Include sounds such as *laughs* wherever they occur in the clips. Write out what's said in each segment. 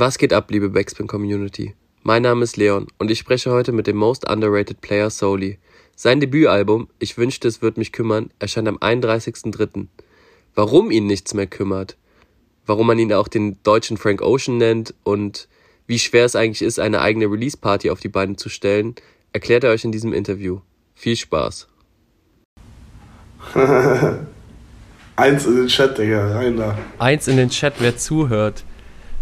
Was geht ab, liebe Backspin Community? Mein Name ist Leon und ich spreche heute mit dem Most Underrated Player Soli. Sein Debütalbum Ich wünschte es wird mich kümmern erscheint am 31.03. Warum ihn nichts mehr kümmert, warum man ihn auch den deutschen Frank Ocean nennt und wie schwer es eigentlich ist, eine eigene Release-Party auf die Beine zu stellen, erklärt er euch in diesem Interview. Viel Spaß. *laughs* Eins in den Chat, Digga, rein da. Eins in den Chat, wer zuhört.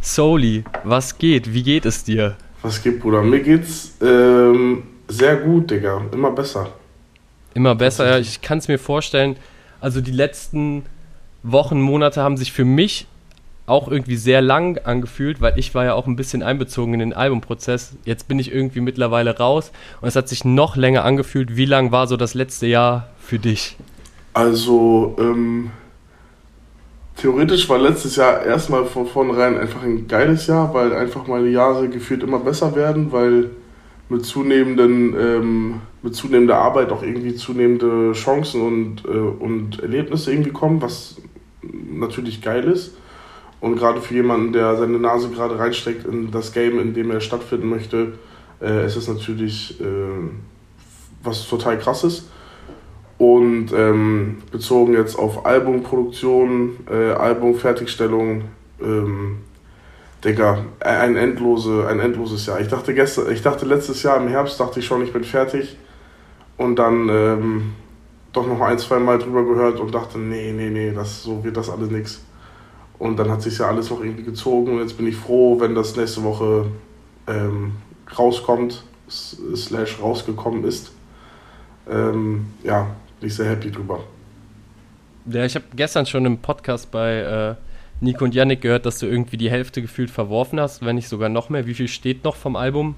Soli, was geht? Wie geht es dir? Was geht, Bruder? Mir geht's ähm, sehr gut, Digga. Immer besser. Immer besser, ja. Ich kann es mir vorstellen. Also die letzten Wochen, Monate haben sich für mich auch irgendwie sehr lang angefühlt, weil ich war ja auch ein bisschen einbezogen in den Albumprozess. Jetzt bin ich irgendwie mittlerweile raus und es hat sich noch länger angefühlt. Wie lang war so das letzte Jahr für dich? Also, ähm, theoretisch war letztes Jahr erstmal von vornherein einfach ein geiles Jahr, weil einfach meine Jahre gefühlt immer besser werden, weil mit zunehmenden, ähm, mit zunehmender Arbeit auch irgendwie zunehmende Chancen und, äh, und Erlebnisse irgendwie kommen, was natürlich geil ist. Und gerade für jemanden, der seine Nase gerade reinsteckt in das Game, in dem er stattfinden möchte, äh, ist es natürlich äh, was total krasses. Und ähm, bezogen jetzt auf Albumproduktion, äh, Albumfertigstellung, ähm, Digga, ein, endlose, ein endloses Jahr. Ich dachte, gestern, ich dachte letztes Jahr im Herbst, dachte ich schon, ich bin fertig. Und dann ähm, doch noch ein, zwei Mal drüber gehört und dachte, nee, nee, nee, das, so wird das alles nichts. Und dann hat sich ja alles noch irgendwie gezogen und jetzt bin ich froh, wenn das nächste Woche ähm, rauskommt, slash rausgekommen ist. Ähm, ja, bin ich sehr happy drüber. Ja, ich habe gestern schon im Podcast bei äh, Nico und Yannick gehört, dass du irgendwie die Hälfte gefühlt verworfen hast, wenn nicht sogar noch mehr. Wie viel steht noch vom Album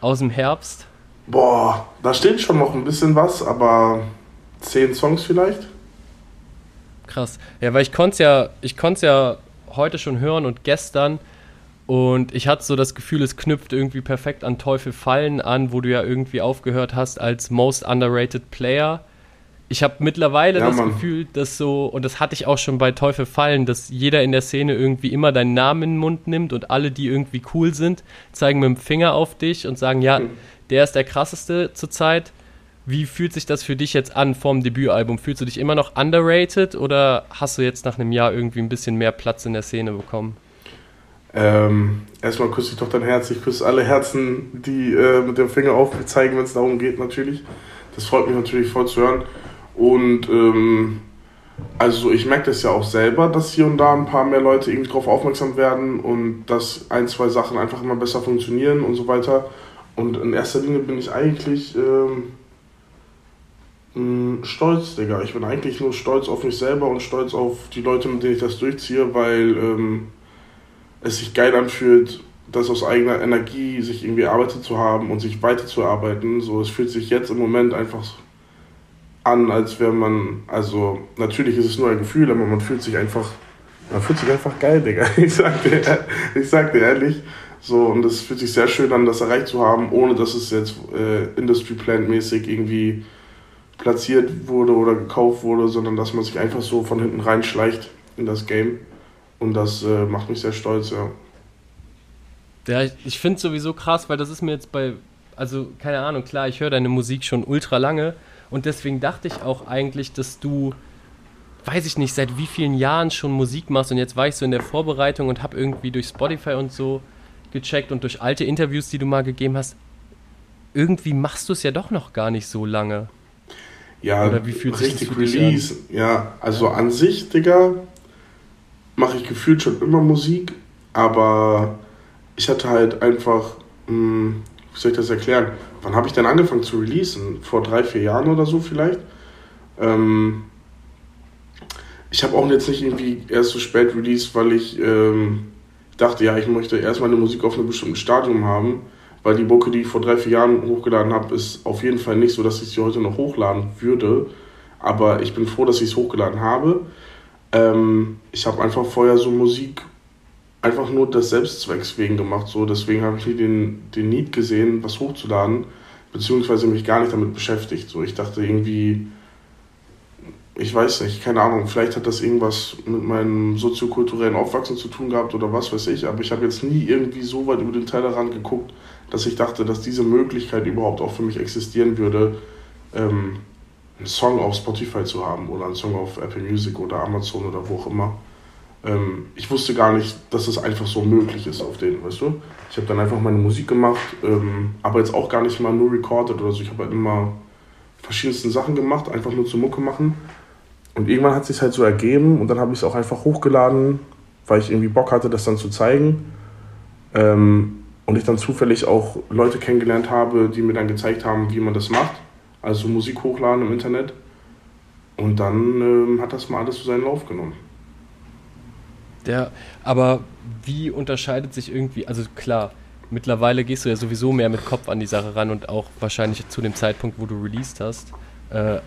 aus dem Herbst? Boah, da steht schon noch ein bisschen was, aber zehn Songs vielleicht. Krass. Ja, weil ich konnte es ja, ich konnte ja heute schon hören und gestern und ich hatte so das Gefühl, es knüpft irgendwie perfekt an Teufel Fallen an, wo du ja irgendwie aufgehört hast als Most Underrated Player. Ich habe mittlerweile ja, das Mann. Gefühl, dass so, und das hatte ich auch schon bei Teufel Fallen, dass jeder in der Szene irgendwie immer deinen Namen in den Mund nimmt und alle, die irgendwie cool sind, zeigen mit dem Finger auf dich und sagen, ja, hm. der ist der krasseste zurzeit. Wie fühlt sich das für dich jetzt an vom Debütalbum? Fühlst du dich immer noch underrated oder hast du jetzt nach einem Jahr irgendwie ein bisschen mehr Platz in der Szene bekommen? Ähm, erstmal küsse ich doch dein Herz. Ich küsse alle Herzen, die äh, mit dem Finger auf mich zeigen, wenn es darum geht, natürlich. Das freut mich natürlich voll zu hören. Und ähm, also ich merke das ja auch selber, dass hier und da ein paar mehr Leute irgendwie drauf aufmerksam werden und dass ein, zwei Sachen einfach immer besser funktionieren und so weiter. Und in erster Linie bin ich eigentlich ähm, hm, stolz, Digga. Ich bin eigentlich nur stolz auf mich selber und stolz auf die Leute, mit denen ich das durchziehe, weil ähm, es sich geil anfühlt, das aus eigener Energie sich irgendwie erarbeitet zu haben und sich weiterzuarbeiten. So, es fühlt sich jetzt im Moment einfach an, als wäre man, also natürlich ist es nur ein Gefühl, aber man fühlt sich einfach, man fühlt sich einfach geil, Digga. *laughs* Ich sag dir, ich sag dir ehrlich. So, und es fühlt sich sehr schön an, das erreicht zu haben, ohne dass es jetzt äh, Industry Plant mäßig irgendwie platziert wurde oder gekauft wurde, sondern dass man sich einfach so von hinten reinschleicht in das Game. Und das äh, macht mich sehr stolz, ja. Ja, ich, ich finde es sowieso krass, weil das ist mir jetzt bei, also keine Ahnung, klar, ich höre deine Musik schon ultra lange und deswegen dachte ich auch eigentlich, dass du, weiß ich nicht, seit wie vielen Jahren schon Musik machst und jetzt war ich so in der Vorbereitung und habe irgendwie durch Spotify und so gecheckt und durch alte Interviews, die du mal gegeben hast, irgendwie machst du es ja doch noch gar nicht so lange. Ja, Oder wie fühlt richtig sich Release. An? Ja, also an sich, Digga, mache ich gefühlt schon immer Musik, aber ich hatte halt einfach, mh, hm, wie soll ich das erklären? Wann habe ich denn angefangen zu releasen? Vor drei, vier Jahren oder so vielleicht? Ähm, ich habe auch jetzt nicht irgendwie erst so spät released, weil ich ähm, dachte, ja, ich möchte erst meine Musik auf einem bestimmten Stadium haben weil die Mucke, die ich vor drei, vier Jahren hochgeladen habe, ist auf jeden Fall nicht so, dass ich sie heute noch hochladen würde. Aber ich bin froh, dass ich es hochgeladen habe. Ähm, ich habe einfach vorher so Musik einfach nur des Selbstzwecks wegen gemacht. So. Deswegen habe ich nie den, den Need gesehen, was hochzuladen, beziehungsweise mich gar nicht damit beschäftigt. So. Ich dachte irgendwie, ich weiß nicht, keine Ahnung, vielleicht hat das irgendwas mit meinem soziokulturellen Aufwachsen zu tun gehabt oder was weiß ich, aber ich habe jetzt nie irgendwie so weit über den Tellerrand geguckt, dass ich dachte, dass diese Möglichkeit überhaupt auch für mich existieren würde, ähm, einen Song auf Spotify zu haben oder einen Song auf Apple Music oder Amazon oder wo auch immer. Ähm, ich wusste gar nicht, dass es einfach so möglich ist auf denen, weißt du? Ich habe dann einfach meine Musik gemacht, ähm, aber jetzt auch gar nicht mal nur recorded oder so. Ich habe halt immer verschiedensten Sachen gemacht, einfach nur zur Mucke machen. Und irgendwann hat es sich halt so ergeben und dann habe ich es auch einfach hochgeladen, weil ich irgendwie Bock hatte, das dann zu zeigen. Ähm, und ich dann zufällig auch Leute kennengelernt habe, die mir dann gezeigt haben, wie man das macht. Also Musik hochladen im Internet. Und dann ähm, hat das mal alles so seinen Lauf genommen. Ja, aber wie unterscheidet sich irgendwie, also klar, mittlerweile gehst du ja sowieso mehr mit Kopf an die Sache ran und auch wahrscheinlich zu dem Zeitpunkt, wo du released hast. Äh,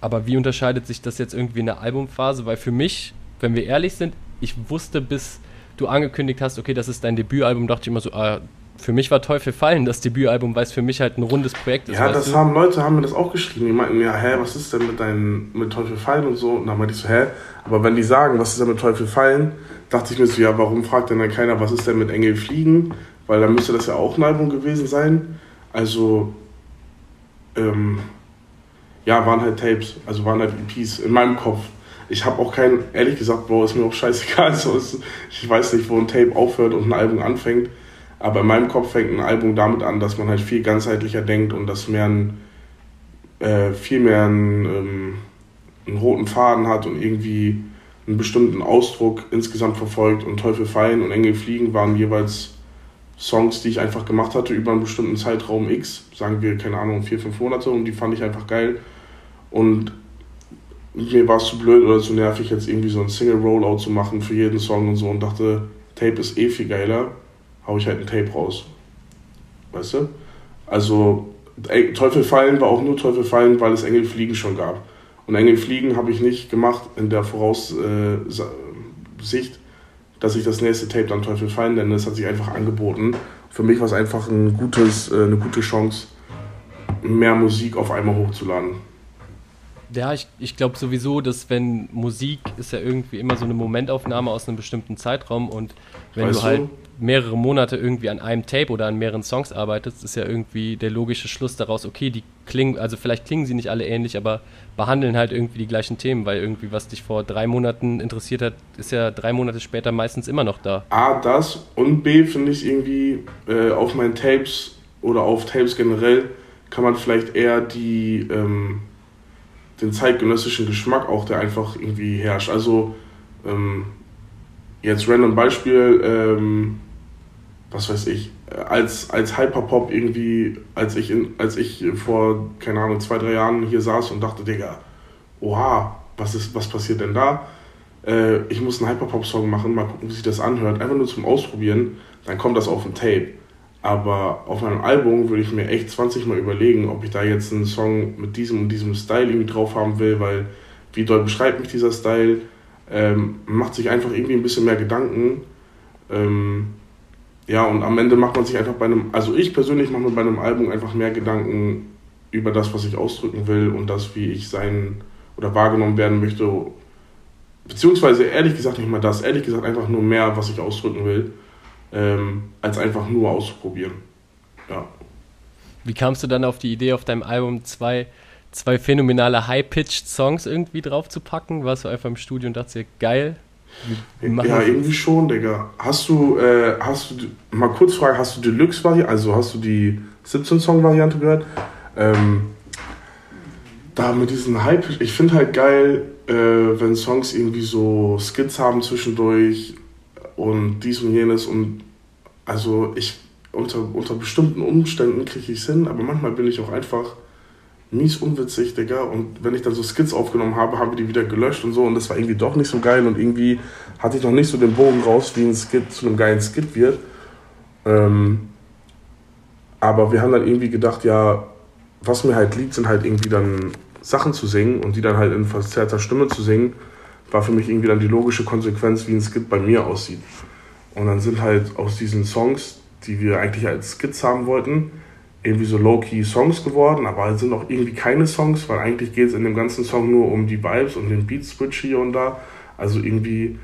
aber wie unterscheidet sich das jetzt irgendwie in der Albumphase? Weil für mich, wenn wir ehrlich sind, ich wusste bis du angekündigt hast, okay, das ist dein Debütalbum, dachte ich immer so, ah, für mich war Teufel fallen das Debütalbum, weil es für mich halt ein rundes Projekt ist. Ja, das du? haben Leute haben mir das auch geschrieben. Die meinten ja, hä, was ist denn mit deinem mit Teufel fallen und so? Und dann meinte ich so, hä, aber wenn die sagen, was ist denn mit Teufel fallen, dachte ich mir so, ja, warum fragt denn dann keiner, was ist denn mit Engel fliegen? Weil dann müsste das ja auch ein Album gewesen sein. Also, ähm, ja, waren halt Tapes, also waren halt EPs in meinem Kopf. Ich habe auch kein, ehrlich gesagt, Bro, ist mir auch scheißegal. *laughs* So ist, ich weiß nicht, wo ein Tape aufhört und ein Album anfängt. Aber in meinem Kopf fängt ein Album damit an, dass man halt viel ganzheitlicher denkt und dass mehr ein, äh, viel mehr einen, ähm, einen roten Faden hat und irgendwie einen bestimmten Ausdruck insgesamt verfolgt. Und Teufel fallen und Engel fliegen waren jeweils Songs, die ich einfach gemacht hatte über einen bestimmten Zeitraum X, sagen wir, keine Ahnung, vier, fünf Monate und die fand ich einfach geil. Und mir war es zu blöd oder zu nervig, jetzt irgendwie so ein Single-Rollout zu machen für jeden Song und so und dachte, Tape ist eh viel geiler, hau ich halt ein Tape raus. Weißt du? Also, Teufel fallen war auch nur Teufel fallen, weil es Engel fliegen schon gab. Und Engel fliegen habe ich nicht gemacht in der Voraussicht, äh, dass ich das nächste Tape dann Teufel fallen nenne. Es hat sich einfach angeboten. Für mich war es einfach ein gutes, äh, eine gute Chance, mehr Musik auf einmal hochzuladen. Ja, ich, ich glaube sowieso, dass wenn Musik ist ja irgendwie immer so eine Momentaufnahme aus einem bestimmten Zeitraum und wenn weißt du halt mehrere Monate irgendwie an einem Tape oder an mehreren Songs arbeitest, ist ja irgendwie der logische Schluss daraus, okay, die klingen, also vielleicht klingen sie nicht alle ähnlich, aber behandeln halt irgendwie die gleichen Themen, weil irgendwie was dich vor drei Monaten interessiert hat, ist ja drei Monate später meistens immer noch da. A, das und B, finde ich irgendwie äh, auf meinen Tapes oder auf Tapes generell kann man vielleicht eher die ähm, den zeitgenössischen Geschmack auch, der einfach irgendwie herrscht. Also ähm, jetzt random Beispiel, ähm, was weiß ich, als, als Hyperpop irgendwie, als ich, in, als ich vor, keine Ahnung, zwei, drei Jahren hier saß und dachte, Digga, oha, was, ist, was passiert denn da? Äh, ich muss einen Hyperpop-Song machen, mal gucken, wie sich das anhört, einfach nur zum Ausprobieren, dann kommt das auf ein Tape. Aber auf meinem Album würde ich mir echt 20 Mal überlegen, ob ich da jetzt einen Song mit diesem und diesem Style irgendwie drauf haben will, weil wie doll beschreibt mich dieser Style? Ähm, macht sich einfach irgendwie ein bisschen mehr Gedanken. Ähm, ja, und am Ende macht man sich einfach bei einem, also ich persönlich mache mir bei einem Album einfach mehr Gedanken über das, was ich ausdrücken will und das, wie ich sein oder wahrgenommen werden möchte. Beziehungsweise ehrlich gesagt nicht mal das, ehrlich gesagt einfach nur mehr, was ich ausdrücken will ähm, als einfach nur auszuprobieren. Ja. Wie kamst du dann auf die Idee, auf deinem Album zwei, zwei phänomenale High-Pitched Songs irgendwie drauf zu packen? Warst du einfach im Studio und dachtest dir, geil? Ja, irgendwie schon, Digga. Hast du, äh, hast du, mal kurz fragen, hast du Deluxe-Variante, also hast du die 17-Song-Variante gehört? Ähm, da mit diesen Hype, ich finde halt geil, äh, wenn Songs irgendwie so Skits haben zwischendurch und dies und jenes und also ich unter, unter bestimmten Umständen kriege ich es hin, aber manchmal bin ich auch einfach mies unwitzig, Digga. Und wenn ich dann so Skits aufgenommen habe, haben wir die wieder gelöscht und so. Und das war irgendwie doch nicht so geil. Und irgendwie hatte ich noch nicht so den Bogen raus, wie ein Skit zu einem geilen Skit wird. Ähm, aber wir haben dann irgendwie gedacht, ja, was mir halt liegt, sind halt irgendwie dann Sachen zu singen und die dann halt in verzerrter Stimme zu singen war für mich irgendwie dann die logische Konsequenz, wie ein Skit bei mir aussieht. Und dann sind halt aus diesen Songs, die wir eigentlich als Skits haben wollten, irgendwie so low-key Songs geworden, aber es sind auch irgendwie keine Songs, weil eigentlich geht es in dem ganzen Song nur um die Vibes und den Beat-Switch hier und da. Also irgendwie,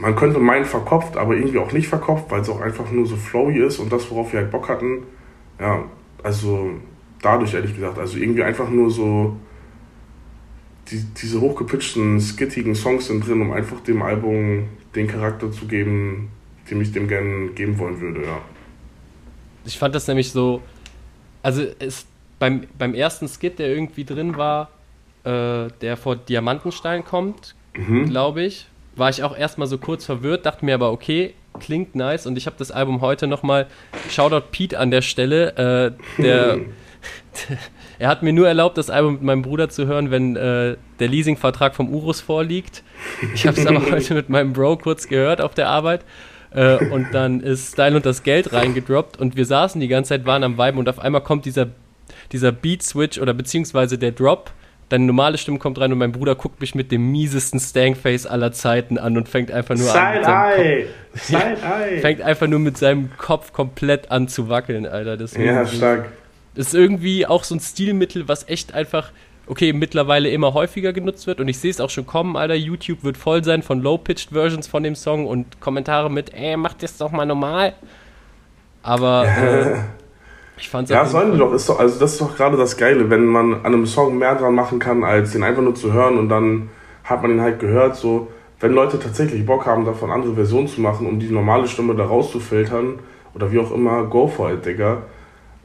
man könnte meinen verkopft, aber irgendwie auch nicht verkopft, weil es auch einfach nur so flowy ist und das, worauf wir halt Bock hatten. Ja, also dadurch ehrlich gesagt, also irgendwie einfach nur so die, diese hochgepitchten, skittigen Songs sind drin, um einfach dem Album den Charakter zu geben, den ich dem gerne geben wollen würde, ja. Ich fand das nämlich so, also es, beim, beim ersten Skit, der irgendwie drin war, äh, der vor Diamantenstein kommt, mhm. glaube ich, war ich auch erstmal so kurz verwirrt, dachte mir aber, okay, klingt nice und ich habe das Album heute nochmal, Shoutout Pete an der Stelle, äh, der, *laughs* er hat mir nur erlaubt, das Album mit meinem Bruder zu hören, wenn äh, der Leasingvertrag vom Urus vorliegt. Ich habe es aber *laughs* heute mit meinem Bro kurz gehört auf der Arbeit äh, und dann ist Style und das Geld reingedroppt und wir saßen die ganze Zeit, waren am Viben und auf einmal kommt dieser, dieser Beat-Switch oder beziehungsweise der Drop. Deine normale Stimme kommt rein und mein Bruder guckt mich mit dem miesesten Stankface aller Zeiten an und fängt einfach nur Side an. Eye. Side Eye. Fängt einfach nur mit seinem Kopf komplett an zu wackeln, Alter. Das ja, stark. Das ist irgendwie auch so ein Stilmittel, was echt einfach okay, mittlerweile immer häufiger genutzt wird und ich sehe es auch schon kommen, Alter. YouTube wird voll sein von Low-Pitched Versions von dem Song und Kommentare mit, ey, mach das doch mal normal. Aber *laughs* äh, ich fand's Ja, sollen die doch, ist doch, also das ist doch gerade das Geile, wenn man an einem Song mehr dran machen kann, als den einfach nur zu hören und dann hat man ihn halt gehört, so. Wenn Leute tatsächlich Bock haben, davon andere Versionen zu machen, um die normale Stimme da rauszufiltern oder wie auch immer, go for it, Digga.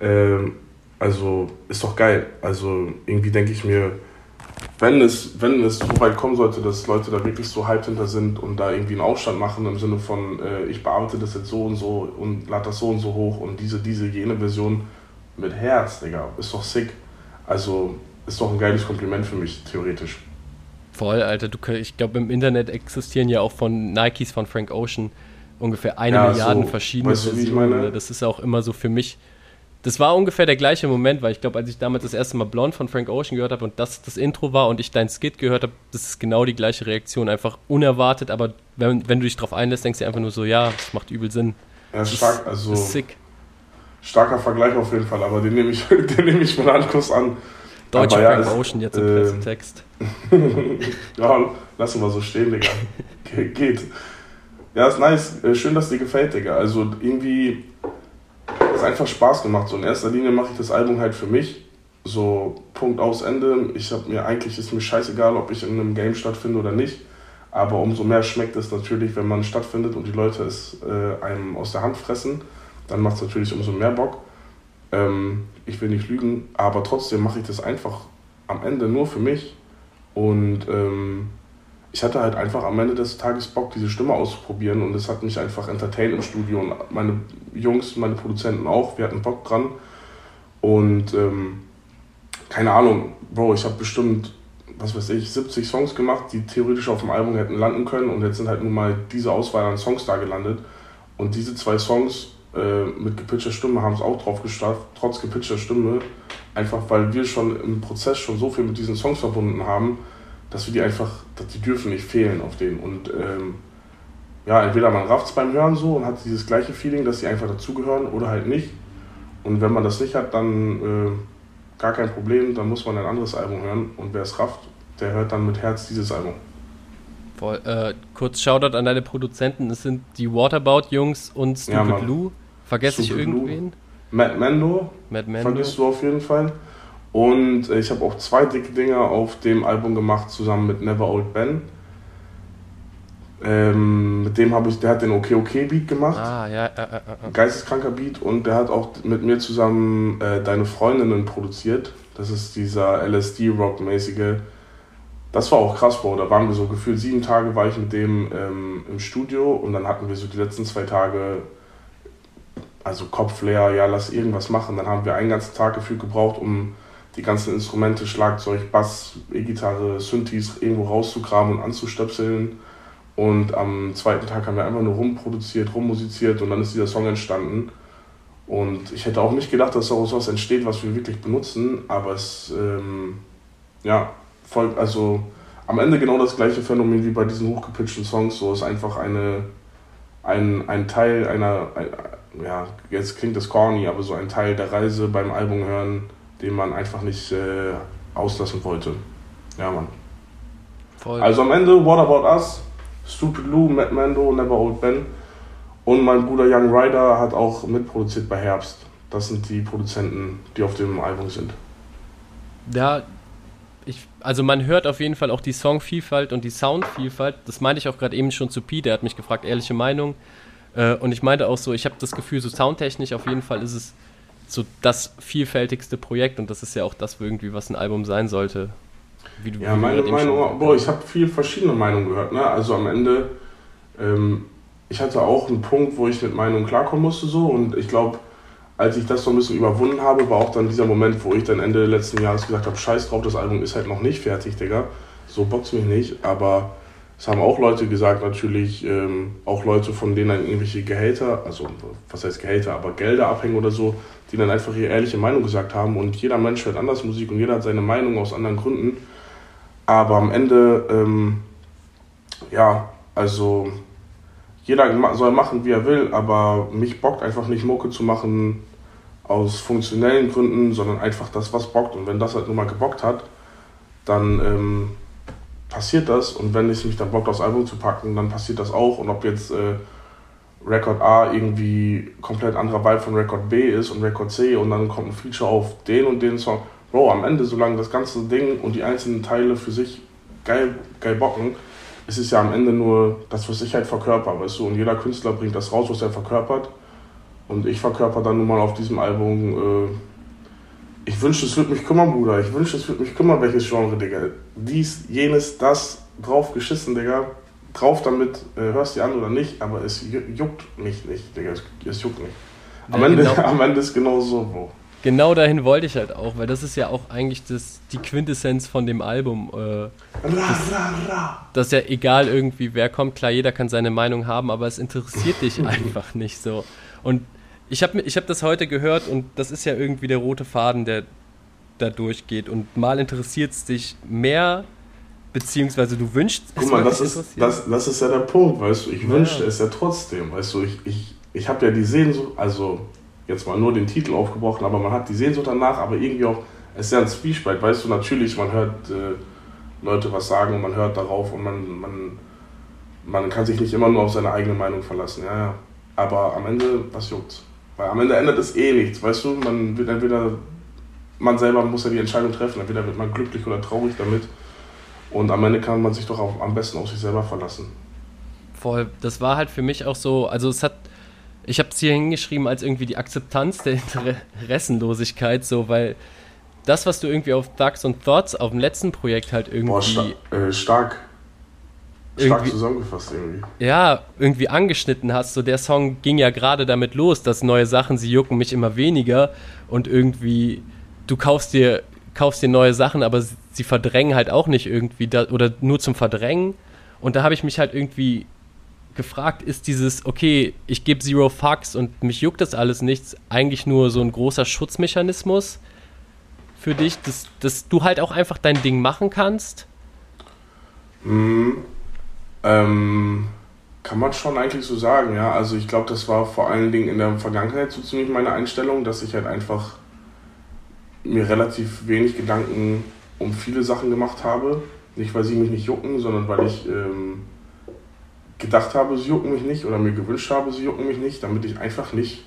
Ähm, also ist doch geil. Also irgendwie denke ich mir, wenn es, wenn es so weit kommen sollte, dass Leute da wirklich so hyped hinter sind und da irgendwie einen Aufstand machen im Sinne von, äh, ich bearbeite das jetzt so und so und lade das so und so hoch und diese, diese, jene Version mit Herz, Digga, ist doch sick. Also ist doch ein geiles Kompliment für mich, theoretisch. Voll, Alter. Du, ich glaube, im Internet existieren ja auch von Nikes von Frank Ocean ungefähr eine ja, Milliarde so, verschiedene weißt du, Versionen. Das ist auch immer so für mich das war ungefähr der gleiche Moment, weil ich glaube, als ich damals das erste Mal Blonde von Frank Ocean gehört habe und das das Intro war und ich dein Skit gehört habe, das ist genau die gleiche Reaktion. Einfach unerwartet, aber wenn, wenn du dich drauf einlässt, denkst du einfach nur so, ja, das macht übel Sinn. Ja, ist stark, also. Ist sick. Starker Vergleich auf jeden Fall, aber den nehme ich, *laughs* den nehme ich von Handkuss an. Deutscher Frank ja, Ocean jetzt im äh, Pressetext. *laughs* ja, lassen wir so stehen, Digga. *laughs* Ge geht. Ja, ist nice. Äh, schön, dass dir gefällt, Digga. Also irgendwie es einfach Spaß gemacht. So in erster Linie mache ich das Album halt für mich. So Punkt aus Ende. Ich habe mir eigentlich ist mir scheißegal, ob ich in einem Game stattfinde oder nicht. Aber umso mehr schmeckt es natürlich, wenn man stattfindet und die Leute es äh, einem aus der Hand fressen. Dann macht es natürlich umso mehr Bock. Ähm, ich will nicht lügen, aber trotzdem mache ich das einfach am Ende nur für mich. Und ähm, ich hatte halt einfach am Ende des Tages Bock, diese Stimme auszuprobieren und es hat mich einfach entertained im Studio und meine Jungs, meine Produzenten auch, wir hatten Bock dran. Und ähm, keine Ahnung, Bro, ich habe bestimmt, was weiß ich, 70 Songs gemacht, die theoretisch auf dem Album hätten landen können und jetzt sind halt nun mal diese Auswahl an Songs da gelandet. Und diese zwei Songs äh, mit gepitchter Stimme haben es auch drauf geschafft, trotz gepitchter Stimme, einfach weil wir schon im Prozess schon so viel mit diesen Songs verbunden haben, dass wir die einfach, dass die dürfen nicht fehlen auf denen. Und ähm, ja, entweder man rafft es beim Hören so und hat dieses gleiche Feeling, dass sie einfach dazugehören oder halt nicht. Und wenn man das nicht hat, dann äh, gar kein Problem, dann muss man ein anderes Album hören. Und wer es rafft, der hört dann mit Herz dieses Album. Voll, äh, kurz Shoutout an deine Produzenten, es sind die Waterbout-Jungs und Stupid ja, Lou. Vergesse ich irgendwen? Matt Mando. Matt Mando. Vergisst du auf jeden Fall. Und äh, ich habe auch zwei dicke Dinger auf dem Album gemacht, zusammen mit Never Old Ben. Ähm, mit dem habe ich, der hat den OK OK Beat gemacht. Ah, ja, äh, äh, äh. Geisteskranker Beat und der hat auch mit mir zusammen äh, Deine Freundinnen produziert. Das ist dieser LSD-Rock-mäßige. Das war auch krass, Bro. Da waren wir so gefühlt sieben Tage war ich mit dem ähm, im Studio und dann hatten wir so die letzten zwei Tage, also Kopf leer, ja, lass irgendwas machen. Dann haben wir einen ganzen Tag gefühlt gebraucht, um die ganzen Instrumente, Schlagzeug, Bass, E-Gitarre, Synthes irgendwo rauszugraben und anzustöpseln. Und am zweiten Tag haben wir einfach nur rumproduziert, rummusiziert und dann ist dieser Song entstanden. Und ich hätte auch nicht gedacht, dass daraus was entsteht, was wir wirklich benutzen, aber es, ähm, ja, folgt, also am Ende genau das gleiche Phänomen wie bei diesen hochgepitchten Songs. So ist einfach eine, ein, ein Teil einer, ja, jetzt klingt das corny, aber so ein Teil der Reise beim Album hören, den man einfach nicht äh, auslassen wollte. Ja, Mann. Voll. Also am Ende, What About Us, Stupid Lou, Matt Mando, Never Old Ben und mein Bruder Young Ryder hat auch mitproduziert bei Herbst. Das sind die Produzenten, die auf dem Album sind. Ja, ich, also man hört auf jeden Fall auch die Songvielfalt und die Soundvielfalt. Das meinte ich auch gerade eben schon zu Pi, der hat mich gefragt, ehrliche Meinung. Äh, und ich meinte auch so, ich habe das Gefühl, so soundtechnisch auf jeden Fall ist es so das vielfältigste Projekt und das ist ja auch das irgendwie, was ein Album sein sollte. Wie du, ja, wie meine Meinung, boah, ich habe viel verschiedene Meinungen gehört. Ne? Also am Ende, ähm, ich hatte auch einen Punkt, wo ich mit Meinungen klarkommen musste so und ich glaube, als ich das so ein bisschen überwunden habe, war auch dann dieser Moment, wo ich dann Ende letzten Jahres gesagt habe, scheiß drauf, das Album ist halt noch nicht fertig, Digga. So boxt mich nicht, aber es haben auch Leute gesagt, natürlich, ähm, auch Leute, von denen dann irgendwelche Gehälter, also was heißt Gehälter, aber Gelder abhängen oder so, die dann einfach ihre ehrliche Meinung gesagt haben und jeder Mensch hört anders Musik und jeder hat seine Meinung aus anderen Gründen. Aber am Ende, ähm, ja, also jeder soll machen, wie er will, aber mich bockt einfach nicht Mucke zu machen aus funktionellen Gründen, sondern einfach das, was bockt. Und wenn das halt nur mal gebockt hat, dann ähm, passiert das. Und wenn es mich dann bockt, aufs Album zu packen, dann passiert das auch. Und ob jetzt äh, Record A irgendwie komplett anderer Vibe von Record B ist und Record C und dann kommt ein Feature auf den und den Song. Bro, am Ende, solange das ganze Ding und die einzelnen Teile für sich geil, geil bocken, es ja am Ende nur das, was ich halt verkörper, weißt du? Und jeder Künstler bringt das raus, was er verkörpert. Und ich verkörper dann nun mal auf diesem Album. Äh, ich wünschte, es würde mich kümmern, Bruder. Ich wünschte, es würde mich kümmern, welches Genre, Digga. Dies, jenes, das, drauf geschissen, Digga. Drauf damit, äh, hörst du an oder nicht, aber es juckt mich nicht, Digga. Es, es juckt nicht. Am, ja, Ende, genau. *laughs* am Ende ist genau so, Bro. Genau dahin wollte ich halt auch, weil das ist ja auch eigentlich das, die Quintessenz von dem Album. Äh, das, das ist ja egal irgendwie, wer kommt. Klar, jeder kann seine Meinung haben, aber es interessiert dich *laughs* einfach nicht so. Und ich habe ich hab das heute gehört und das ist ja irgendwie der rote Faden, der da durchgeht. Und mal interessiert es dich mehr, beziehungsweise du wünschst es Guck mal, das ist, das, das ist ja der Punkt, weißt du. Ich ja. wünschte es ja trotzdem, weißt du. Ich, ich, ich habe ja die Sehnsucht, also jetzt mal nur den Titel aufgebrochen, aber man hat die Sehnsucht danach, aber irgendwie auch, es ist ja ein Zwiespalt, weißt du, natürlich, man hört äh, Leute was sagen und man hört darauf und man, man, man kann sich nicht immer nur auf seine eigene Meinung verlassen, ja, ja. Aber am Ende, was juckt's? Weil am Ende ändert es eh nichts, weißt du, man wird entweder, man selber muss ja die Entscheidung treffen, entweder wird man glücklich oder traurig damit und am Ende kann man sich doch auch am besten auf sich selber verlassen. Voll, das war halt für mich auch so, also es hat ich habe es hier hingeschrieben als irgendwie die Akzeptanz der Interessenlosigkeit, so, weil das, was du irgendwie auf Thugs und Thoughts auf dem letzten Projekt halt irgendwie. Boah, sta äh, stark. Stark zusammengefasst irgendwie. Ja, irgendwie angeschnitten hast. So, der Song ging ja gerade damit los, dass neue Sachen, sie jucken mich immer weniger und irgendwie, du kaufst dir, kaufst dir neue Sachen, aber sie verdrängen halt auch nicht irgendwie da, oder nur zum Verdrängen. Und da habe ich mich halt irgendwie gefragt, ist dieses, okay, ich gebe Zero Fucks und mich juckt das alles nichts, eigentlich nur so ein großer Schutzmechanismus für dich, dass, dass du halt auch einfach dein Ding machen kannst? Mhm. Ähm, kann man schon eigentlich so sagen, ja. Also ich glaube, das war vor allen Dingen in der Vergangenheit so ziemlich meine Einstellung, dass ich halt einfach mir relativ wenig Gedanken um viele Sachen gemacht habe. Nicht, weil sie mich nicht jucken, sondern weil ich ähm, gedacht habe, sie jucken mich nicht oder mir gewünscht habe, sie jucken mich nicht, damit ich einfach nicht,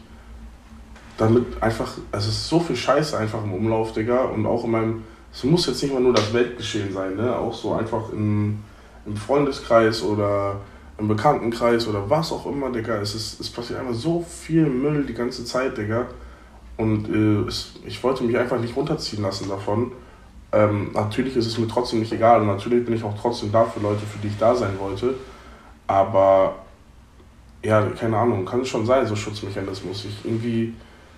damit einfach, es ist so viel Scheiße einfach im Umlauf, Digga, und auch in meinem, es muss jetzt nicht mal nur das Weltgeschehen sein, ne, auch so einfach im, im Freundeskreis oder im Bekanntenkreis oder was auch immer, Digga, es, ist, es passiert einfach so viel Müll die ganze Zeit, Digga, und äh, es, ich wollte mich einfach nicht runterziehen lassen davon. Ähm, natürlich ist es mir trotzdem nicht egal und natürlich bin ich auch trotzdem da für Leute, für die ich da sein wollte. Aber ja, keine Ahnung, kann es schon sein, so Schutzmechanismus. Ich irgendwie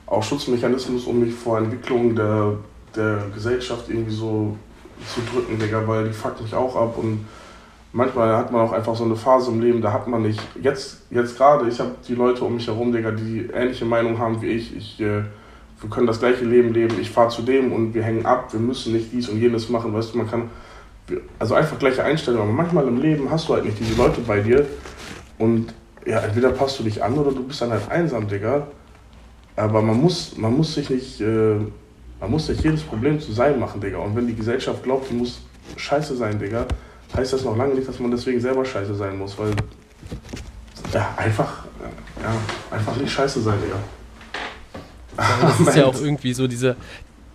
auch Schutzmechanismus, um mich vor Entwicklung der, der Gesellschaft irgendwie so zu drücken, Digga, weil die fuckt mich auch ab und manchmal hat man auch einfach so eine Phase im Leben, da hat man nicht, jetzt, jetzt gerade, ich habe die Leute um mich herum, Digga, die ähnliche Meinung haben wie ich, ich äh, wir können das gleiche Leben leben, ich fahre zu dem und wir hängen ab, wir müssen nicht dies und jenes machen, weißt du, man kann also einfach gleiche Einstellung, aber manchmal im Leben hast du halt nicht diese Leute bei dir und ja, entweder passt du dich an oder du bist dann halt einsam, Digga. Aber man muss, man muss sich nicht, äh, man muss nicht jedes Problem zu sein machen, Digga. Und wenn die Gesellschaft glaubt, die muss scheiße sein, Digga, heißt das noch lange nicht, dass man deswegen selber scheiße sein muss, weil ja, einfach, ja, einfach nicht scheiße sein, Digga. Das ist ja auch irgendwie so dieser,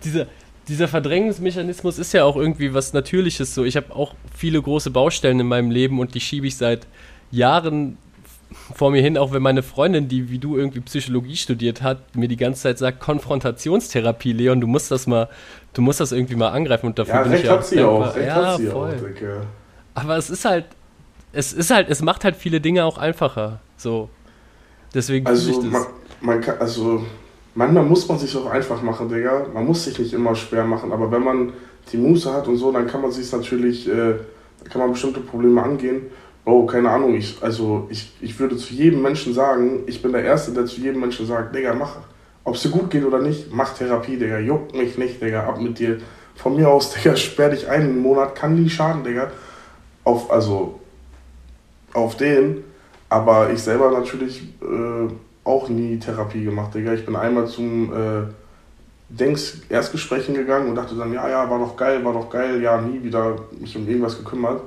dieser, dieser Verdrängungsmechanismus ist ja auch irgendwie was Natürliches so. Ich habe auch viele große Baustellen in meinem Leben und die schiebe ich seit Jahren vor mir hin, auch wenn meine Freundin, die wie du irgendwie Psychologie studiert hat, mir die ganze Zeit sagt, Konfrontationstherapie, Leon, du musst das mal, du musst das irgendwie mal angreifen und dafür ja, bin ich ja auch, sie auch recht ja, hat sie voll. Auch, denke. Aber es ist halt, es ist halt, es macht halt viele Dinge auch einfacher, so. Deswegen also, ich das. Man, man kann, also manchmal muss man sich auch einfach machen, Digga. Man muss sich nicht immer schwer machen, aber wenn man die Muße hat und so, dann kann man sich natürlich, äh, kann man bestimmte Probleme angehen. Oh, keine Ahnung, ich, also ich, ich würde zu jedem Menschen sagen, ich bin der Erste, der zu jedem Menschen sagt, Digga, mach, ob es dir gut geht oder nicht, mach Therapie, Digga, juckt mich nicht, Digga, ab mit dir. Von mir aus, *laughs* Digga, sperr dich einen Monat, kann nie schaden, Digga. Auf, also, auf den, aber ich selber natürlich äh, auch nie Therapie gemacht, Digga. Ich bin einmal zum äh, Denks Erstgesprächen gegangen und dachte dann, ja, ja, war doch geil, war doch geil, ja, nie wieder mich um irgendwas gekümmert.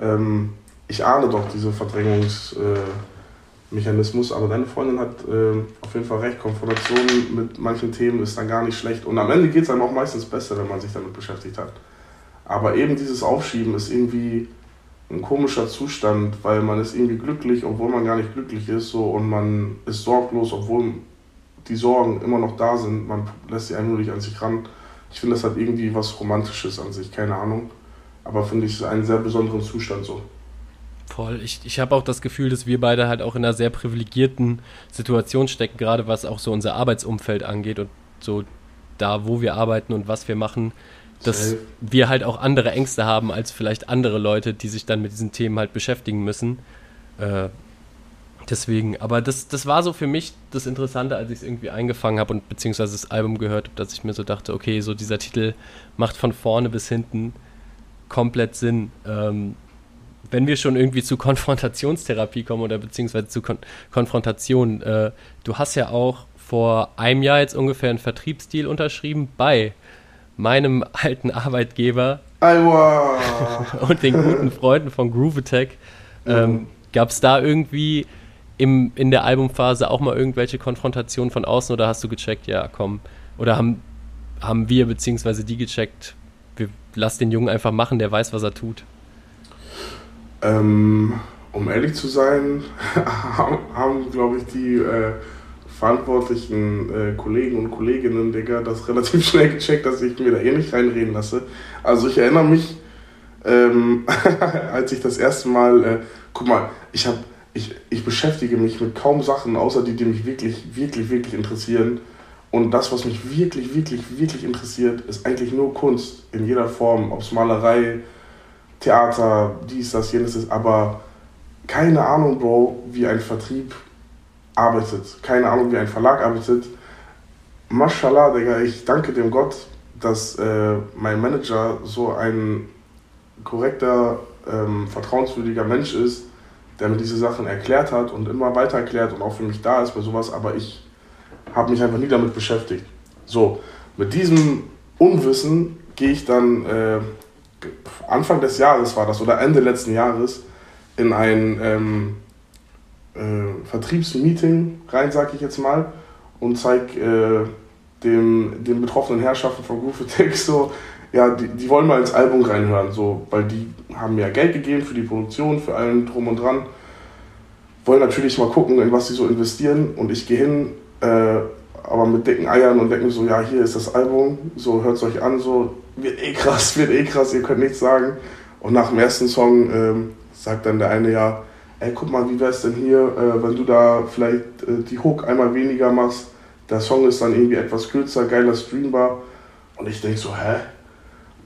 Ähm, ich ahne doch diese Verdrängungsmechanismus, äh, aber deine Freundin hat äh, auf jeden Fall recht. Konfrontation mit manchen Themen ist dann gar nicht schlecht. Und am Ende geht es einem auch meistens besser, wenn man sich damit beschäftigt hat. Aber eben dieses Aufschieben ist irgendwie ein komischer Zustand, weil man ist irgendwie glücklich, obwohl man gar nicht glücklich ist, so und man ist sorglos, obwohl die Sorgen immer noch da sind. Man lässt sie einfach nicht an sich ran. Ich finde, das hat irgendwie was Romantisches an sich, keine Ahnung. Aber finde ich, es einen sehr besonderen Zustand so. Voll. Ich, ich habe auch das Gefühl, dass wir beide halt auch in einer sehr privilegierten Situation stecken, gerade was auch so unser Arbeitsumfeld angeht und so da, wo wir arbeiten und was wir machen dass Safe. wir halt auch andere Ängste haben als vielleicht andere Leute, die sich dann mit diesen Themen halt beschäftigen müssen. Äh, deswegen, aber das, das war so für mich das Interessante, als ich es irgendwie eingefangen habe und beziehungsweise das Album gehört habe, dass ich mir so dachte, okay, so dieser Titel macht von vorne bis hinten komplett Sinn. Ähm, wenn wir schon irgendwie zu Konfrontationstherapie kommen oder beziehungsweise zu Kon Konfrontation, äh, du hast ja auch vor einem Jahr jetzt ungefähr einen Vertriebsdeal unterschrieben bei meinem alten Arbeitgeber *laughs* und den guten Freunden von Groove Attack. Ähm, Gab es da irgendwie im, in der Albumphase auch mal irgendwelche Konfrontationen von außen oder hast du gecheckt, ja komm, oder haben, haben wir beziehungsweise die gecheckt, wir lass den Jungen einfach machen, der weiß, was er tut? Ähm, um ehrlich zu sein, *laughs* haben, haben glaube ich, die äh, verantwortlichen äh, Kollegen und Kolleginnen, Digga, das relativ *laughs* schnell gecheckt, dass ich mir da eh nicht reinreden lasse. Also ich erinnere mich, ähm, *laughs* als ich das erste Mal, äh, guck mal, ich habe, ich, ich beschäftige mich mit kaum Sachen, außer die, die mich wirklich, wirklich, wirklich interessieren. Und das, was mich wirklich, wirklich, wirklich interessiert, ist eigentlich nur Kunst in jeder Form, ob es Malerei, Theater, dies, das, jenes ist, aber keine Ahnung, Bro, wie ein Vertrieb arbeitet. Keine Ahnung, wie ein Verlag arbeitet. Mashallah, Digga, ich danke dem Gott, dass äh, mein Manager so ein korrekter, ähm, vertrauenswürdiger Mensch ist, der mir diese Sachen erklärt hat und immer weiter erklärt und auch für mich da ist bei sowas, aber ich habe mich einfach nie damit beschäftigt. So, mit diesem Unwissen gehe ich dann äh, Anfang des Jahres war das oder Ende letzten Jahres in ein ähm, äh, Vertriebsmeeting rein, sag ich jetzt mal, und zeig äh, dem, den betroffenen Herrschaften von Groove so, ja, die, die wollen mal ins Album reinhören, so, weil die haben mir Geld gegeben für die Produktion, für allen drum und dran. Wollen natürlich mal gucken, in was sie so investieren und ich gehe hin, äh, aber mit dicken Eiern und denke mir so, ja, hier ist das Album, so hört es euch an, so wird eh krass, *laughs* wird eh krass, ihr könnt nichts sagen. Und nach dem ersten Song ähm, sagt dann der eine ja, ey, guck mal, wie wär's denn hier, äh, wenn du da vielleicht äh, die Hook einmal weniger machst, der Song ist dann irgendwie etwas kürzer, geiler streambar. Und ich denke so, hä?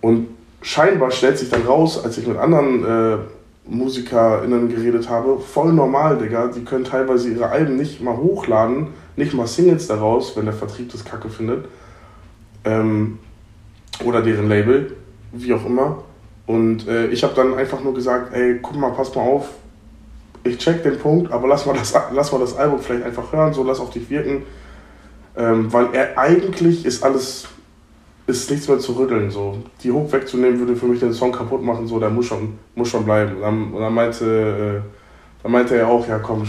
Und scheinbar stellt sich dann raus, als ich mit anderen äh, MusikerInnen geredet habe, voll normal, Digga. Die können teilweise ihre Alben nicht mal hochladen, nicht mal Singles daraus, wenn der Vertrieb das Kacke findet. Ähm, oder deren Label, wie auch immer. Und äh, ich habe dann einfach nur gesagt, ey, guck mal, pass mal auf, ich check den Punkt, aber lass mal das, lass mal das Album vielleicht einfach hören, so lass auf dich wirken. Ähm, weil er eigentlich ist alles, ist nichts mehr zu rütteln. So. Die Hook wegzunehmen würde für mich den Song kaputt machen, so, der muss schon, muss schon bleiben. Und dann, und dann meinte, äh, dann meinte er auch, ja komm,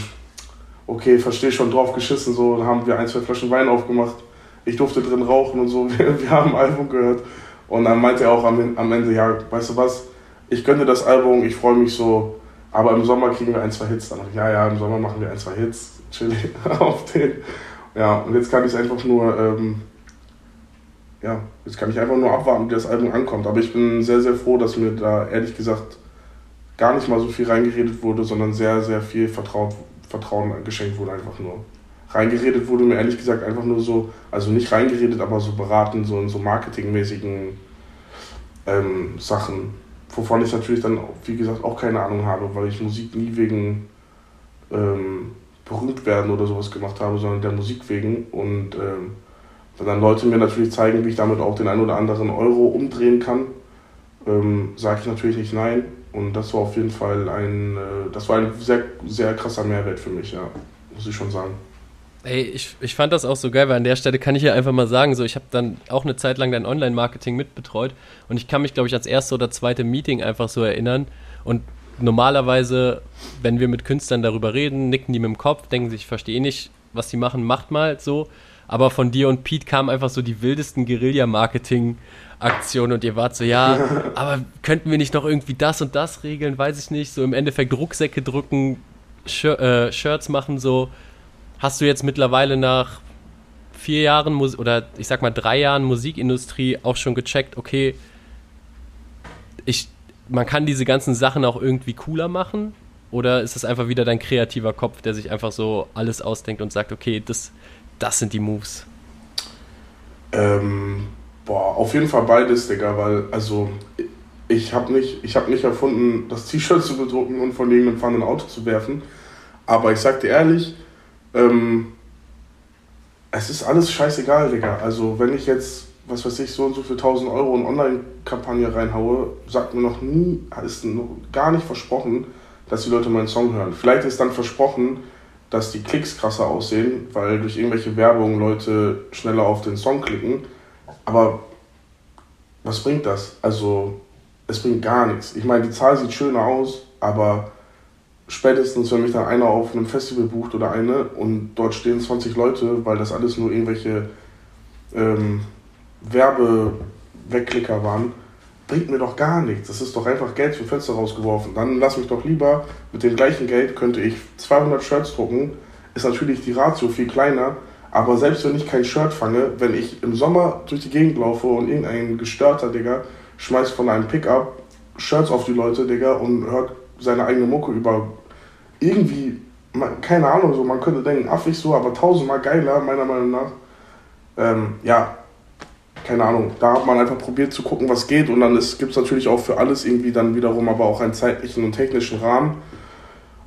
okay, verstehe schon drauf geschissen, so, dann haben wir ein, zwei Flaschen Wein aufgemacht. Ich durfte drin rauchen und so, *laughs* wir, wir haben ein Album gehört. Und dann meinte er auch am, am Ende, ja, weißt du was, ich gönne das Album, ich freue mich so, aber im Sommer kriegen wir ein, zwei Hits. Dann ja, ja, im Sommer machen wir ein, zwei Hits, *laughs* chill *laughs* auf den. Ja, und jetzt kann ich einfach nur, ähm, ja, jetzt kann ich einfach nur abwarten, wie das Album ankommt. Aber ich bin sehr, sehr froh, dass mir da ehrlich gesagt gar nicht mal so viel reingeredet wurde, sondern sehr, sehr viel Vertraut, Vertrauen geschenkt wurde einfach nur. Reingeredet wurde mir ehrlich gesagt einfach nur so, also nicht reingeredet, aber so beraten, so in so marketingmäßigen ähm, Sachen wovon ich natürlich dann, wie gesagt, auch keine Ahnung habe, weil ich Musik nie wegen ähm, berühmt werden oder sowas gemacht habe, sondern der Musik wegen. Und ähm, wenn dann Leute mir natürlich zeigen, wie ich damit auch den ein oder anderen Euro umdrehen kann, ähm, sage ich natürlich nicht nein. Und das war auf jeden Fall ein, äh, das war ein sehr, sehr krasser Mehrwert für mich, ja, muss ich schon sagen. Ey, ich, ich fand das auch so geil, weil an der Stelle kann ich ja einfach mal sagen, so ich habe dann auch eine Zeit lang dein Online-Marketing mitbetreut und ich kann mich, glaube ich, als erste oder zweite Meeting einfach so erinnern und normalerweise, wenn wir mit Künstlern darüber reden, nicken die mit dem Kopf, denken sich, ich verstehe eh nicht, was die machen, macht mal so, aber von dir und Pete kamen einfach so die wildesten Guerilla-Marketing-Aktionen und ihr wart so, ja, *laughs* aber könnten wir nicht noch irgendwie das und das regeln, weiß ich nicht, so im Endeffekt Rucksäcke drücken, Shir äh, Shirts machen, so hast du jetzt mittlerweile nach vier Jahren Mus oder ich sag mal drei Jahren Musikindustrie auch schon gecheckt, okay, ich, man kann diese ganzen Sachen auch irgendwie cooler machen? Oder ist es einfach wieder dein kreativer Kopf, der sich einfach so alles ausdenkt und sagt, okay, das, das sind die Moves? Ähm, boah, auf jeden Fall beides, Digga, weil, also, ich habe nicht, hab nicht erfunden, das T-Shirt zu bedrucken und von irgendeinem fahrenden Auto zu werfen. Aber ich sag dir ehrlich, ähm, es ist alles scheißegal, Digga. Also, wenn ich jetzt, was weiß ich, so und so für 1000 Euro in Online-Kampagne reinhaue, sagt mir noch nie, ist noch gar nicht versprochen, dass die Leute meinen Song hören. Vielleicht ist dann versprochen, dass die Klicks krasser aussehen, weil durch irgendwelche Werbung Leute schneller auf den Song klicken. Aber was bringt das? Also, es bringt gar nichts. Ich meine, die Zahl sieht schöner aus, aber spätestens, wenn mich dann einer auf einem Festival bucht oder eine und dort stehen 20 Leute, weil das alles nur irgendwelche ähm, Werbewegklicker waren, bringt mir doch gar nichts. Das ist doch einfach Geld zum Fenster rausgeworfen. Dann lass mich doch lieber, mit dem gleichen Geld könnte ich 200 Shirts drucken. Ist natürlich die Ratio viel kleiner, aber selbst wenn ich kein Shirt fange, wenn ich im Sommer durch die Gegend laufe und irgendein gestörter Digga schmeißt von einem Pickup Shirts auf die Leute, Digga, und hört seine eigene Mucke über irgendwie, man, keine Ahnung, so man könnte denken, affig so, aber tausendmal geiler, meiner Meinung nach. Ähm, ja, keine Ahnung, da hat man einfach probiert zu gucken, was geht und dann gibt es natürlich auch für alles irgendwie dann wiederum aber auch einen zeitlichen und technischen Rahmen.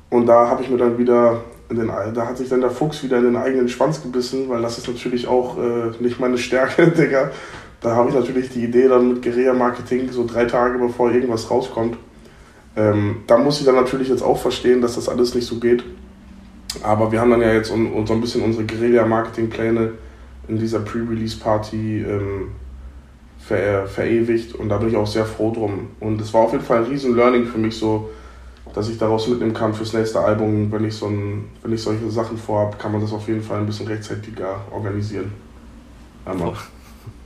Und da habe ich mir dann wieder, den, da hat sich dann der Fuchs wieder in den eigenen Schwanz gebissen, weil das ist natürlich auch äh, nicht meine Stärke, *laughs* Digga. Da habe ich natürlich die Idee dann mit Guerilla-Marketing so drei Tage bevor irgendwas rauskommt ähm, da muss ich dann natürlich jetzt auch verstehen, dass das alles nicht so geht. Aber wir haben dann ja jetzt un, un so ein bisschen unsere Guerilla-Marketing-Pläne in dieser Pre-Release-Party ähm, ver verewigt und da bin ich auch sehr froh drum. Und es war auf jeden Fall ein riesen Learning für mich so, dass ich daraus mitnehmen kann fürs nächste Album. Wenn ich, so ein, wenn ich solche Sachen vorhabe, kann man das auf jeden Fall ein bisschen rechtzeitiger organisieren. Einmal.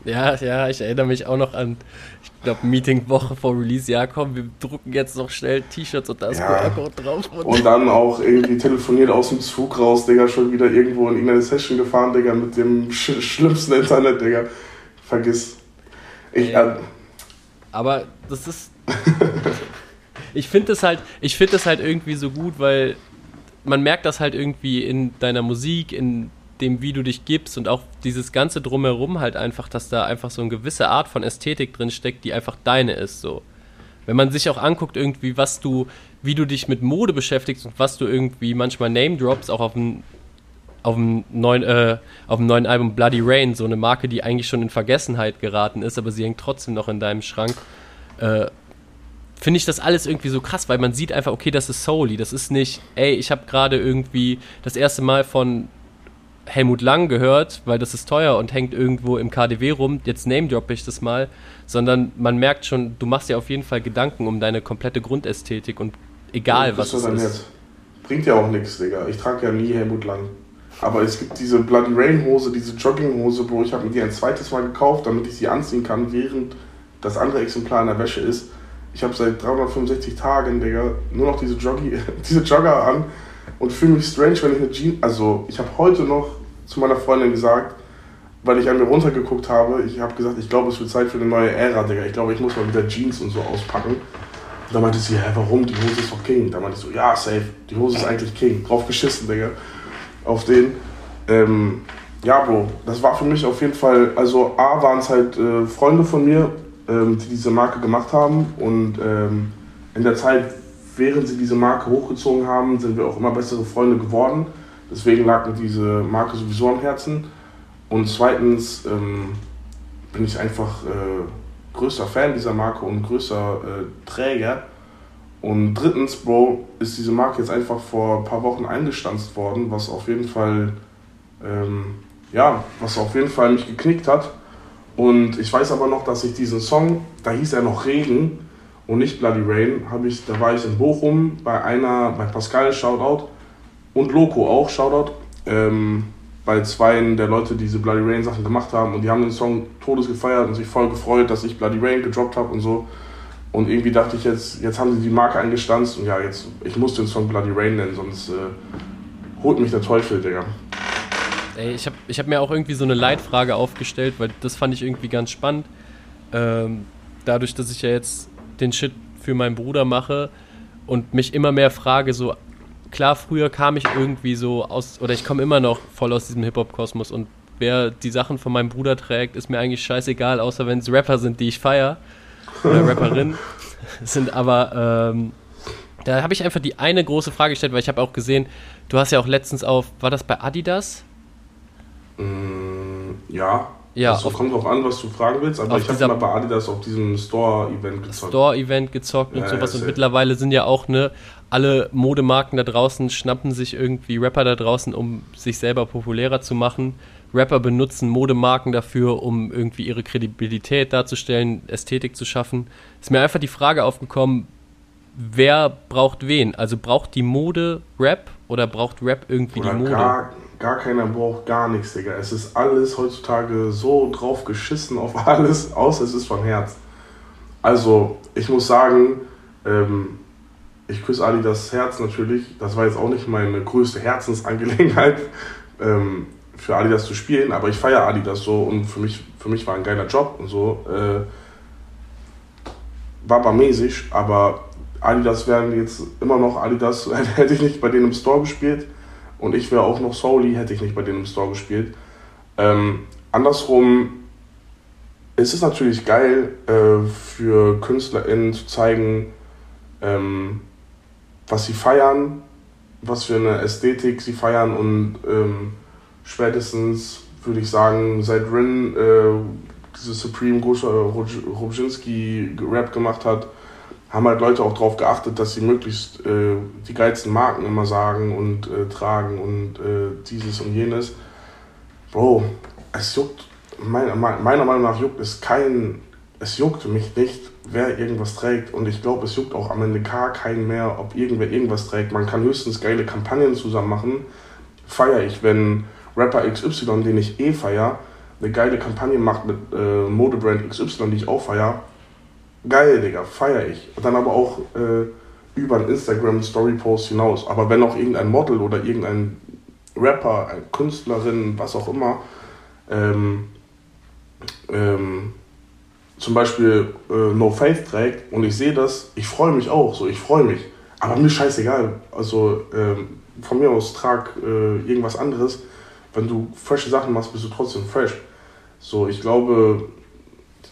Ja, ja, ich erinnere mich auch noch an, ich glaube, Meeting-Woche vor Release. Ja, komm, wir drucken jetzt noch schnell T-Shirts und da ist ja. QR-Code drauf. Und, und, dann auch irgendwie telefoniert aus dem Zug raus, Digga, schon wieder irgendwo in irgendeine Session gefahren, Digga, mit dem sch schlimmsten Internet, Digga. Vergiss. Ich, äh, aber das ist. *laughs* ich finde das halt, ich finde das halt irgendwie so gut, weil man merkt das halt irgendwie in deiner Musik, in dem, wie du dich gibst und auch dieses ganze Drumherum halt einfach, dass da einfach so eine gewisse Art von Ästhetik drin steckt, die einfach deine ist, so. Wenn man sich auch anguckt, irgendwie, was du, wie du dich mit Mode beschäftigst und was du irgendwie manchmal Name Drops, auch auf dem, auf dem neuen, äh, auf dem neuen Album Bloody Rain, so eine Marke, die eigentlich schon in Vergessenheit geraten ist, aber sie hängt trotzdem noch in deinem Schrank. Äh, finde ich das alles irgendwie so krass, weil man sieht einfach, okay, das ist Soli, das ist nicht, ey, ich habe gerade irgendwie das erste Mal von Helmut Lang gehört, weil das ist teuer und hängt irgendwo im KDW rum, jetzt name drop ich das mal, sondern man merkt schon, du machst dir auf jeden Fall Gedanken um deine komplette Grundästhetik und egal ja, was es ist. Jetzt. Bringt ja auch nichts, Digga. Ich trage ja nie Helmut Lang. Aber es gibt diese Bloody Rain Hose, diese Jogginghose, Bro. Ich habe mir die ein zweites Mal gekauft, damit ich sie anziehen kann, während das andere Exemplar in der Wäsche ist. Ich habe seit 365 Tagen, Digga, nur noch diese, Joggi *laughs* diese Jogger an und fühle mich strange, wenn ich eine Jeans. Also, ich habe heute noch zu meiner Freundin gesagt, weil ich an mir runtergeguckt habe, ich habe gesagt, ich glaube, es wird Zeit für eine neue Ära, Digga. Ich glaube, ich muss mal wieder Jeans und so auspacken. Und da meinte sie, hä, warum? Die Hose ist doch King. Da meinte ich so, ja, safe. Die Hose ist eigentlich King. Drauf geschissen, Digga. Auf den. Ähm, ja, Bro, das war für mich auf jeden Fall, also A waren es halt äh, Freunde von mir, ähm, die diese Marke gemacht haben und ähm, in der Zeit, während sie diese Marke hochgezogen haben, sind wir auch immer bessere Freunde geworden. Deswegen lag mir diese Marke sowieso am Herzen. Und zweitens ähm, bin ich einfach äh, größter Fan dieser Marke und größter äh, Träger. Und drittens, Bro, ist diese Marke jetzt einfach vor ein paar Wochen eingestanzt worden, was auf jeden Fall, ähm, ja, was auf jeden Fall mich geknickt hat. Und ich weiß aber noch, dass ich diesen Song, da hieß er noch Regen und nicht Bloody Rain, habe ich, da war ich in Bochum bei einer, bei Pascal, Shoutout, und Loco auch, Shoutout, ähm, bei zwei der Leute, die diese Bloody Rain Sachen gemacht haben und die haben den Song todes gefeiert und sich voll gefreut, dass ich Bloody Rain gedroppt habe und so. Und irgendwie dachte ich jetzt, jetzt haben sie die Marke eingestanzt und ja, jetzt, ich muss den Song Bloody Rain nennen, sonst äh, holt mich der Teufel, Digga. Ey, ich habe ich hab mir auch irgendwie so eine Leitfrage aufgestellt, weil das fand ich irgendwie ganz spannend. Ähm, dadurch, dass ich ja jetzt den Shit für meinen Bruder mache und mich immer mehr frage, so klar, früher kam ich irgendwie so aus, oder ich komme immer noch voll aus diesem Hip-Hop-Kosmos und wer die Sachen von meinem Bruder trägt, ist mir eigentlich scheißegal, außer wenn es Rapper sind, die ich feiere. Oder Rapperinnen. *laughs* *laughs* sind aber, ähm, da habe ich einfach die eine große Frage gestellt, weil ich habe auch gesehen, du hast ja auch letztens auf, war das bei Adidas? Mm, ja. Ja, also kommt drauf an, was du fragen willst, aber ich habe mal bei Adidas auf diesem Store-Event gezockt. Store-Event gezockt und ja, sowas. Ja, und mittlerweile sind ja auch ne, alle Modemarken da draußen, schnappen sich irgendwie Rapper da draußen, um sich selber populärer zu machen. Rapper benutzen Modemarken dafür, um irgendwie ihre Kredibilität darzustellen, Ästhetik zu schaffen. Ist mir einfach die Frage aufgekommen, wer braucht wen? Also braucht die Mode Rap oder braucht Rap irgendwie oder die Mode? Gar, gar keiner braucht gar nichts, Digga. Es ist alles heutzutage so drauf geschissen auf *laughs* alles, außer es ist von Herz. Also, ich muss sagen, ähm, ich küsse Ali das Herz natürlich. Das war jetzt auch nicht meine größte Herzensangelegenheit, *laughs* ähm, für Adidas zu spielen, aber ich feiere Adidas so und für mich, für mich war ein geiler Job und so. Äh, war aber mäßig, aber Adidas wären jetzt immer noch Adidas, *laughs* hätte ich nicht bei denen im Store gespielt und ich wäre auch noch Soli, hätte ich nicht bei denen im Store gespielt. Ähm, andersrum ist natürlich geil äh, für KünstlerInnen zu zeigen, ähm, was sie feiern, was für eine Ästhetik sie feiern und ähm, spätestens würde ich sagen, seit Rin äh, diese Supreme Gosha Robzinski Rap gemacht hat, haben halt Leute auch darauf geachtet, dass sie möglichst äh, die geilsten Marken immer sagen und äh, tragen und äh, dieses und jenes. Bro, es juckt, meiner, meiner Meinung nach juckt es kein, es juckt mich nicht, wer irgendwas trägt und ich glaube, es juckt auch am Ende gar keinen mehr, ob irgendwer irgendwas trägt. Man kann höchstens geile Kampagnen zusammen machen. Feiere ich, wenn Rapper XY, den ich eh feier, eine geile Kampagne macht mit äh, Modebrand XY, die ich auch feier geil, Digga, feier ich. Und dann aber auch äh, über einen Instagram-Story-Post hinaus. Aber wenn auch irgendein Model oder irgendein Rapper, eine Künstlerin, was auch immer, ähm, ähm, zum Beispiel äh, No Faith trägt und ich sehe das, ich freue mich auch, so, ich freue mich. Aber mir scheißegal. Also ähm, von mir aus trag äh, irgendwas anderes. Wenn du frische Sachen machst, bist du trotzdem fresh. So, ich glaube,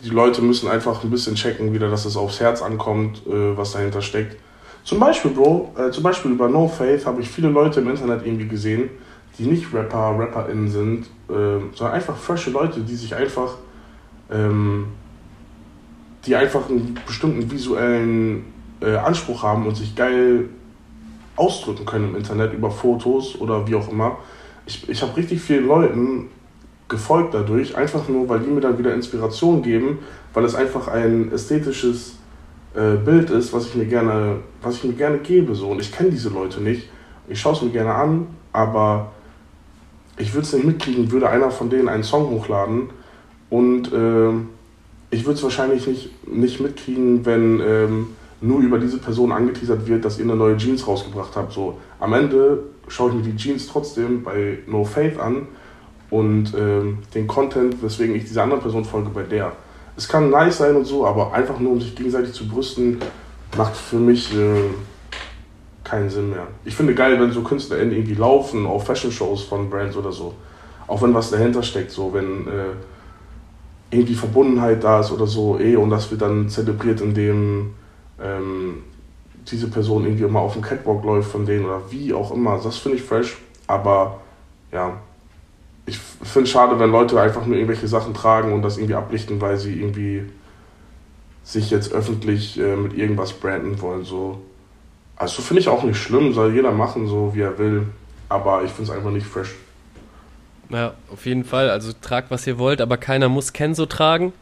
die Leute müssen einfach ein bisschen checken, wieder, dass es aufs Herz ankommt, äh, was dahinter steckt. Zum Beispiel, Bro, äh, zum Beispiel über No Faith habe ich viele Leute im Internet irgendwie gesehen, die nicht Rapper, RapperInnen sind, äh, sondern einfach frische Leute, die sich einfach, ähm, die einfach einen bestimmten visuellen äh, Anspruch haben und sich geil ausdrücken können im Internet über Fotos oder wie auch immer. ich, ich habe richtig vielen Leuten gefolgt dadurch, einfach nur, weil die mir dann wieder Inspiration geben, weil es einfach ein ästhetisches äh, Bild ist, was ich mir gerne, was ich mir gerne gebe. So. Und ich kenne diese Leute nicht. Ich schaue es mir gerne an, aber ich würde es nicht mitkriegen, würde einer von denen einen Song hochladen und äh, ich würde es wahrscheinlich nicht, nicht mitkriegen, wenn ähm, nur über diese Person angeteasert wird, dass ihr eine neue Jeans rausgebracht habt. So, am Ende schaue ich mir die Jeans trotzdem bei No Faith an und ähm, den Content, weswegen ich dieser anderen Person folge, bei der. Es kann nice sein und so, aber einfach nur um sich gegenseitig zu brüsten, macht für mich äh, keinen Sinn mehr. Ich finde geil, wenn so Künstler irgendwie laufen auf Fashion-Shows von Brands oder so. Auch wenn was dahinter steckt, so wenn äh, irgendwie Verbundenheit da ist oder so, eh, und das wird dann zelebriert, indem ähm, diese Person irgendwie immer auf dem Catwalk läuft von denen oder wie auch immer. Das finde ich fresh, aber ja, ich finde es schade, wenn Leute einfach nur irgendwelche Sachen tragen und das irgendwie ablichten, weil sie irgendwie sich jetzt öffentlich äh, mit irgendwas branden wollen. So. Also finde ich auch nicht schlimm, soll jeder machen, so wie er will. Aber ich finde es einfach nicht fresh. Ja, auf jeden Fall. Also tragt, was ihr wollt, aber keiner muss Kenzo tragen.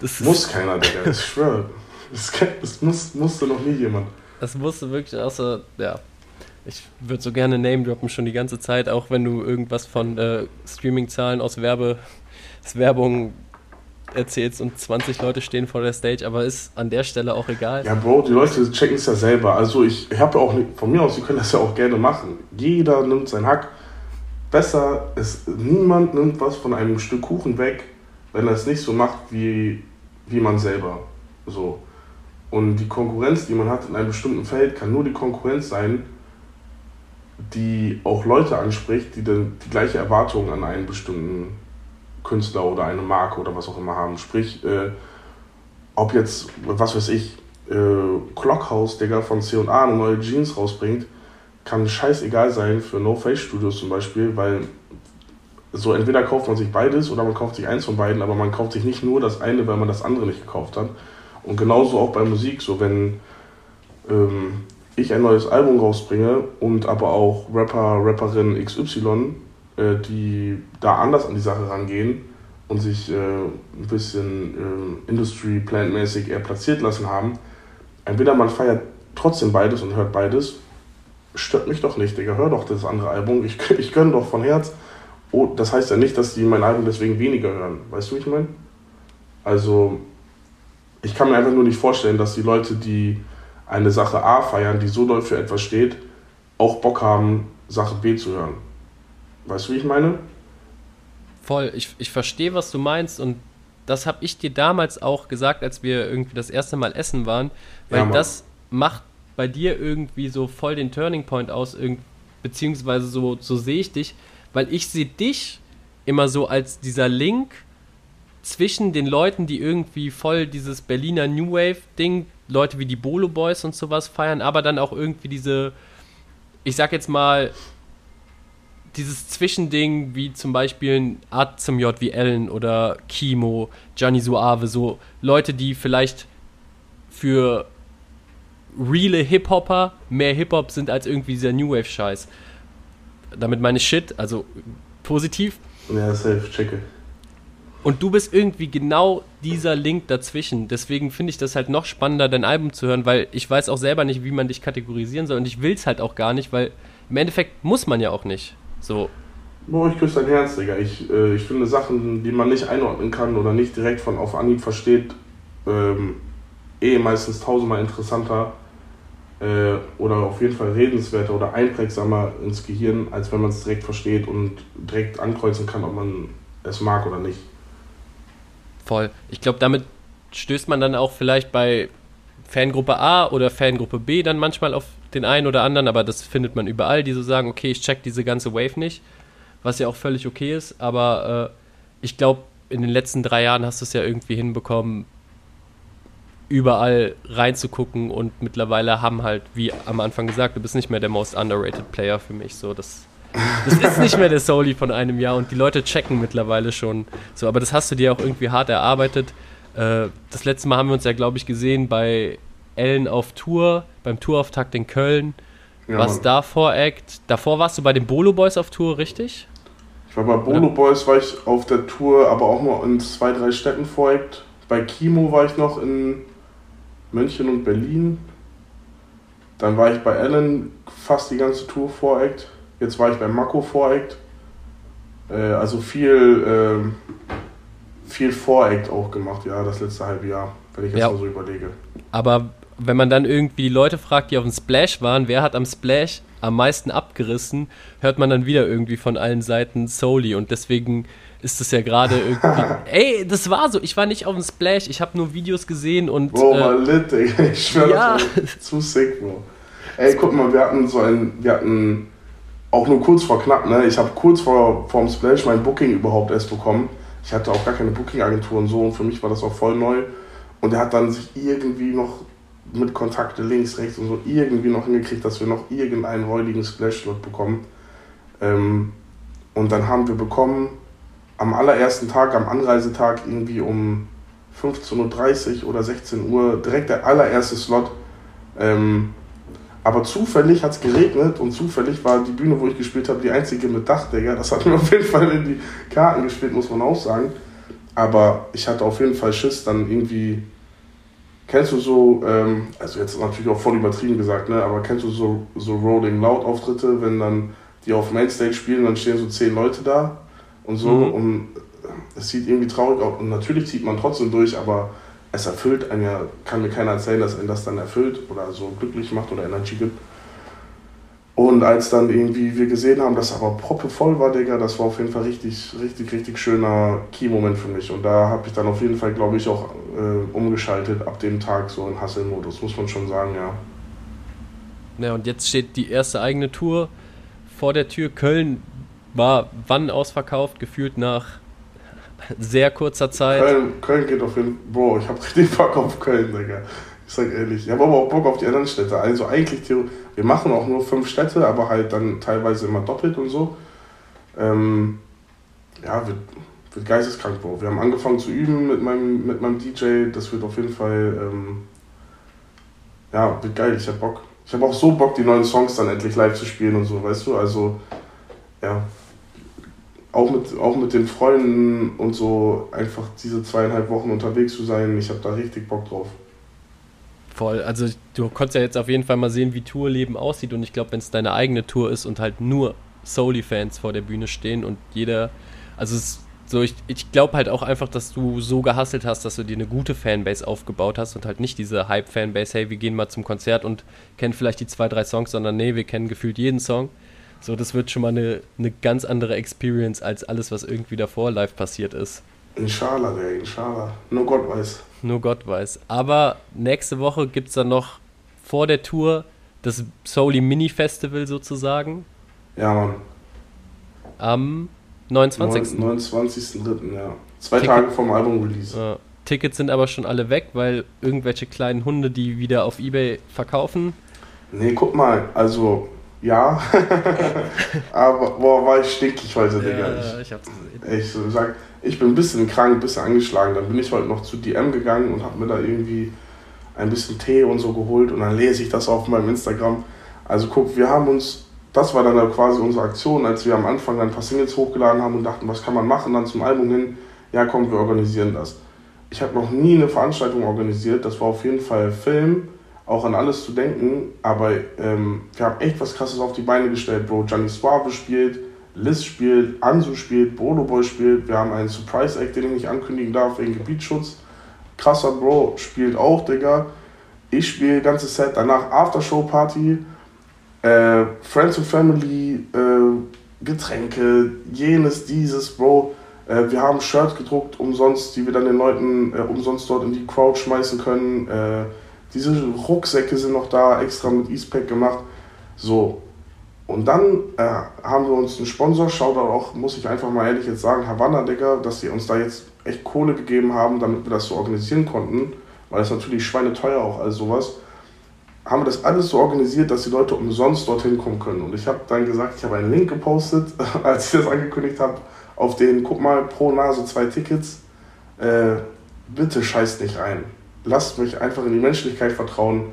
Das muss keiner, Digga. Ich schwöre. Das, das muss, musste noch nie jemand. Das musste wirklich, außer, ja. Ich würde so gerne Name droppen schon die ganze Zeit, auch wenn du irgendwas von äh, Streaming-Zahlen aus Werbe, Werbung erzählst und 20 Leute stehen vor der Stage, aber ist an der Stelle auch egal. Ja, Bro, die Leute checken es ja selber. Also ich, ich habe auch, von mir aus, sie können das ja auch gerne machen. Jeder nimmt seinen Hack. Besser ist, niemand nimmt was von einem Stück Kuchen weg, wenn er es nicht so macht wie, wie man selber. So. Und die Konkurrenz, die man hat in einem bestimmten Feld, kann nur die Konkurrenz sein, die auch Leute anspricht, die dann die gleiche Erwartung an einen bestimmten Künstler oder eine Marke oder was auch immer haben. Sprich, äh, ob jetzt, was weiß ich, äh, Clockhouse, Digga, von C&A eine neue Jeans rausbringt, kann scheißegal sein für No Face Studios zum Beispiel, weil so entweder kauft man sich beides oder man kauft sich eins von beiden, aber man kauft sich nicht nur das eine, weil man das andere nicht gekauft hat. Und genauso auch bei Musik, so wenn ähm, ich ein neues Album rausbringe und aber auch Rapper, Rapperin XY äh, die da anders an die Sache rangehen und sich äh, ein bisschen äh, Industry Plant mäßig eher platziert lassen haben. Entweder man feiert trotzdem beides und hört beides, stört mich doch nicht, Digga, hör doch das andere Album, ich, *laughs* ich gönne doch von Herz. Oh, das heißt ja nicht, dass die mein Album deswegen weniger hören. Weißt du, wie ich meine? Also, ich kann mir einfach nur nicht vorstellen, dass die Leute, die eine Sache A feiern, die so doll für etwas steht, auch Bock haben, Sache B zu hören. Weißt du, wie ich meine? Voll, ich, ich verstehe, was du meinst und das habe ich dir damals auch gesagt, als wir irgendwie das erste Mal essen waren, weil ja, das macht bei dir irgendwie so voll den Turning Point aus, beziehungsweise so, so sehe ich dich, weil ich sehe dich immer so als dieser Link zwischen den Leuten, die irgendwie voll dieses Berliner New Wave Ding, Leute wie die Bolo Boys und sowas feiern, aber dann auch irgendwie diese, ich sag jetzt mal, dieses Zwischending, wie zum Beispiel ein Art zum J wie Ellen oder Kimo, Gianni Suave, so Leute, die vielleicht für reale Hip-Hopper mehr Hip-Hop sind als irgendwie dieser New Wave-Scheiß. Damit meine ich Shit, also positiv. Ja, safe, checke. Und du bist irgendwie genau dieser Link dazwischen. Deswegen finde ich das halt noch spannender, dein Album zu hören, weil ich weiß auch selber nicht, wie man dich kategorisieren soll. Und ich will es halt auch gar nicht, weil im Endeffekt muss man ja auch nicht. So. Boah, ich küsse dein Herz, Digga. Ich, äh, ich finde Sachen, die man nicht einordnen kann oder nicht direkt von auf Anhieb versteht, ähm, eh meistens tausendmal interessanter äh, oder auf jeden Fall redenswerter oder einprägsamer ins Gehirn, als wenn man es direkt versteht und direkt ankreuzen kann, ob man es mag oder nicht. Voll. Ich glaube, damit stößt man dann auch vielleicht bei Fangruppe A oder Fangruppe B dann manchmal auf den einen oder anderen, aber das findet man überall, die so sagen, okay, ich check diese ganze Wave nicht, was ja auch völlig okay ist, aber äh, ich glaube, in den letzten drei Jahren hast du es ja irgendwie hinbekommen, überall reinzugucken und mittlerweile haben halt, wie am Anfang gesagt, du bist nicht mehr der most underrated Player für mich, so das das ist nicht mehr der Soli von einem Jahr und die Leute checken mittlerweile schon so, aber das hast du dir auch irgendwie hart erarbeitet. Äh, das letzte Mal haben wir uns ja, glaube ich, gesehen bei Ellen auf Tour, beim Tourauftakt in Köln. Ja, was Mann. davor Act. Davor warst du bei den Bolo Boys auf Tour, richtig? Ich war bei Bolo Boys, war ich auf der Tour, aber auch nur in zwei, drei Städten voreigt. Bei Kimo war ich noch in München und Berlin. Dann war ich bei Allen fast die ganze Tour voreigt. Jetzt war ich bei Mako voreigt. Äh, also viel, äh, viel Voreact auch gemacht, ja, das letzte halbe Jahr, wenn ich jetzt ja. mal so überlege. Aber wenn man dann irgendwie die Leute fragt, die auf dem Splash waren, wer hat am Splash am meisten abgerissen, hört man dann wieder irgendwie von allen Seiten Soli und deswegen ist das ja gerade irgendwie. *laughs* Ey, das war so. Ich war nicht auf dem Splash, ich habe nur Videos gesehen und. Bro, äh, mal lit, Digga. Ich schwör ja. das zu sick, Bro. Ey, guck mal, wir hatten so ein. Wir hatten auch nur kurz vor knapp, ne? Ich habe kurz vor dem Splash mein Booking überhaupt erst bekommen. Ich hatte auch gar keine Booking-Agentur und so und für mich war das auch voll neu. Und er hat dann sich irgendwie noch mit Kontakte links, rechts und so irgendwie noch hingekriegt, dass wir noch irgendeinen räudigen Splash-Slot bekommen. Ähm, und dann haben wir bekommen, am allerersten Tag, am Anreisetag, irgendwie um 15.30 Uhr oder 16 Uhr, direkt der allererste Slot. Ähm, aber zufällig hat es geregnet und zufällig war die Bühne, wo ich gespielt habe, die einzige mit Dach, Digga. Das hat mir auf jeden Fall in die Karten gespielt, muss man auch sagen. Aber ich hatte auf jeden Fall Schiss, dann irgendwie Kennst du so, ähm, also jetzt natürlich auch voll übertrieben gesagt, ne, aber kennst du so, so Rolling Loud Auftritte, wenn dann die auf Mainstage spielen, dann stehen so zehn Leute da und so mhm. und es sieht irgendwie traurig aus und natürlich zieht man trotzdem durch, aber es erfüllt einen ja, kann mir keiner erzählen, dass einen das dann erfüllt oder so glücklich macht oder Energie gibt. Und als dann irgendwie wir gesehen haben, dass aber Proppe voll war, Digga, das war auf jeden Fall richtig, richtig, richtig schöner Key-Moment für mich. Und da habe ich dann auf jeden Fall, glaube ich, auch äh, umgeschaltet ab dem Tag so in Hustle-Modus, muss man schon sagen, ja. Ja, und jetzt steht die erste eigene Tour vor der Tür. Köln war wann ausverkauft? Gefühlt nach sehr kurzer Zeit. Köln, Köln geht auf jeden Fall. Bro, ich habe richtig Bock auf Köln, Digga. Ich sag ehrlich. Ich habe aber auch Bock auf die anderen Städte. Also eigentlich, wir machen auch nur fünf Städte, aber halt dann teilweise immer doppelt und so. Ähm, ja, wird, wird geisteskrank, Bro. Wir haben angefangen zu üben mit meinem, mit meinem DJ. Das wird auf jeden Fall, ähm, ja, wird geil. Ich hab Bock. Ich habe auch so Bock, die neuen Songs dann endlich live zu spielen und so, weißt du? Also, ja. Auch mit, auch mit den Freunden und so einfach diese zweieinhalb Wochen unterwegs zu sein. Ich habe da richtig Bock drauf. Voll. Also du konntest ja jetzt auf jeden Fall mal sehen, wie Tourleben aussieht. Und ich glaube, wenn es deine eigene Tour ist und halt nur Soli-Fans vor der Bühne stehen und jeder, also es so, ich, ich glaube halt auch einfach, dass du so gehasselt hast, dass du dir eine gute Fanbase aufgebaut hast und halt nicht diese Hype-Fanbase, hey, wir gehen mal zum Konzert und kennen vielleicht die zwei, drei Songs, sondern nee, wir kennen gefühlt jeden Song. So, das wird schon mal eine, eine ganz andere Experience als alles, was irgendwie davor live passiert ist. Inshallah, der, inshallah. Nur Gott weiß. Nur Gott weiß. Aber nächste Woche gibt es dann noch vor der Tour das Soli Mini Festival sozusagen. Ja, Mann. Am 29. 29.3., ja. Zwei Ticket Tage vom Album-Release. Ja. Tickets sind aber schon alle weg, weil irgendwelche kleinen Hunde die wieder auf Ebay verkaufen. Nee, guck mal, also ja. *laughs* aber boah, war ich stinkig heute, ja, Digga. Ich, ich hab's gesehen. Ich so, sag, ich bin ein bisschen krank, ein bisschen angeschlagen. Dann bin ich heute noch zu DM gegangen und habe mir da irgendwie ein bisschen Tee und so geholt und dann lese ich das auf meinem Instagram. Also guck, wir haben uns, das war dann quasi unsere Aktion, als wir am Anfang dann ein paar Singles hochgeladen haben und dachten, was kann man machen, dann zum Album hin, ja komm, wir organisieren das. Ich habe noch nie eine Veranstaltung organisiert, das war auf jeden Fall Film, auch an alles zu denken, aber ähm, wir haben echt was krasses auf die Beine gestellt, Bro. Gianni Suave spielt, Liz spielt, Ansu spielt, Bodo Boy spielt. Wir haben einen Surprise Act, den ich nicht ankündigen darf wegen Gebietsschutz. Krasser Bro spielt auch, Digga. Ich spiele ganze Set, danach Aftershow Party, äh, Friends and Family, äh, Getränke, jenes, dieses, Bro. Äh, wir haben Shirts gedruckt, umsonst, die wir dann den Leuten äh, umsonst dort in die Crowd schmeißen können. Diese Rucksäcke sind noch da, extra mit Eastpack gemacht. So, und dann äh, haben wir uns einen Sponsor, schaut auch, muss ich einfach mal ehrlich jetzt sagen, Havanna, Digga, dass sie uns da jetzt echt Kohle gegeben haben, damit wir das so organisieren konnten, weil es natürlich schweineteuer auch alles sowas, haben wir das alles so organisiert, dass die Leute umsonst dorthin kommen können. Und ich habe dann gesagt, ich habe einen Link gepostet, *laughs* als ich das angekündigt habe, auf den, guck mal, pro Nase zwei Tickets, äh, bitte scheißt nicht rein. Lasst mich einfach in die Menschlichkeit vertrauen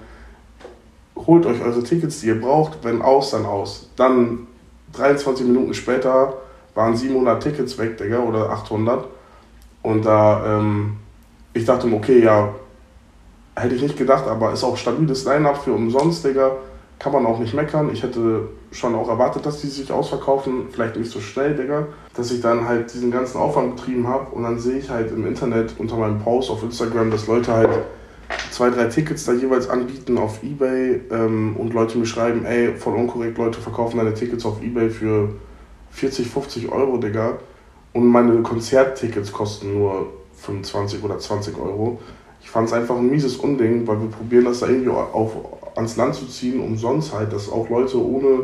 holt euch eure Tickets, die ihr braucht, wenn aus, dann aus. Dann 23 Minuten später waren 700 Tickets weg, Digga, oder 800. Und da, ähm, ich dachte mir, okay, ja, hätte ich nicht gedacht, aber ist auch stabiles Line-Up für umsonst, Digga. Kann man auch nicht meckern. Ich hätte schon auch erwartet, dass die sich ausverkaufen. Vielleicht nicht so schnell, Digga. Dass ich dann halt diesen ganzen Aufwand betrieben habe. Und dann sehe ich halt im Internet unter meinem Post auf Instagram, dass Leute halt zwei, drei Tickets da jeweils anbieten auf Ebay. Ähm, und Leute mir schreiben, ey, voll unkorrekt, Leute verkaufen deine Tickets auf Ebay für 40, 50 Euro, Digga. Und meine Konzerttickets kosten nur 25 oder 20 Euro. Ich fand es einfach ein mieses Unding, weil wir probieren das da irgendwie auf, ans Land zu ziehen, umsonst halt, dass auch Leute ohne,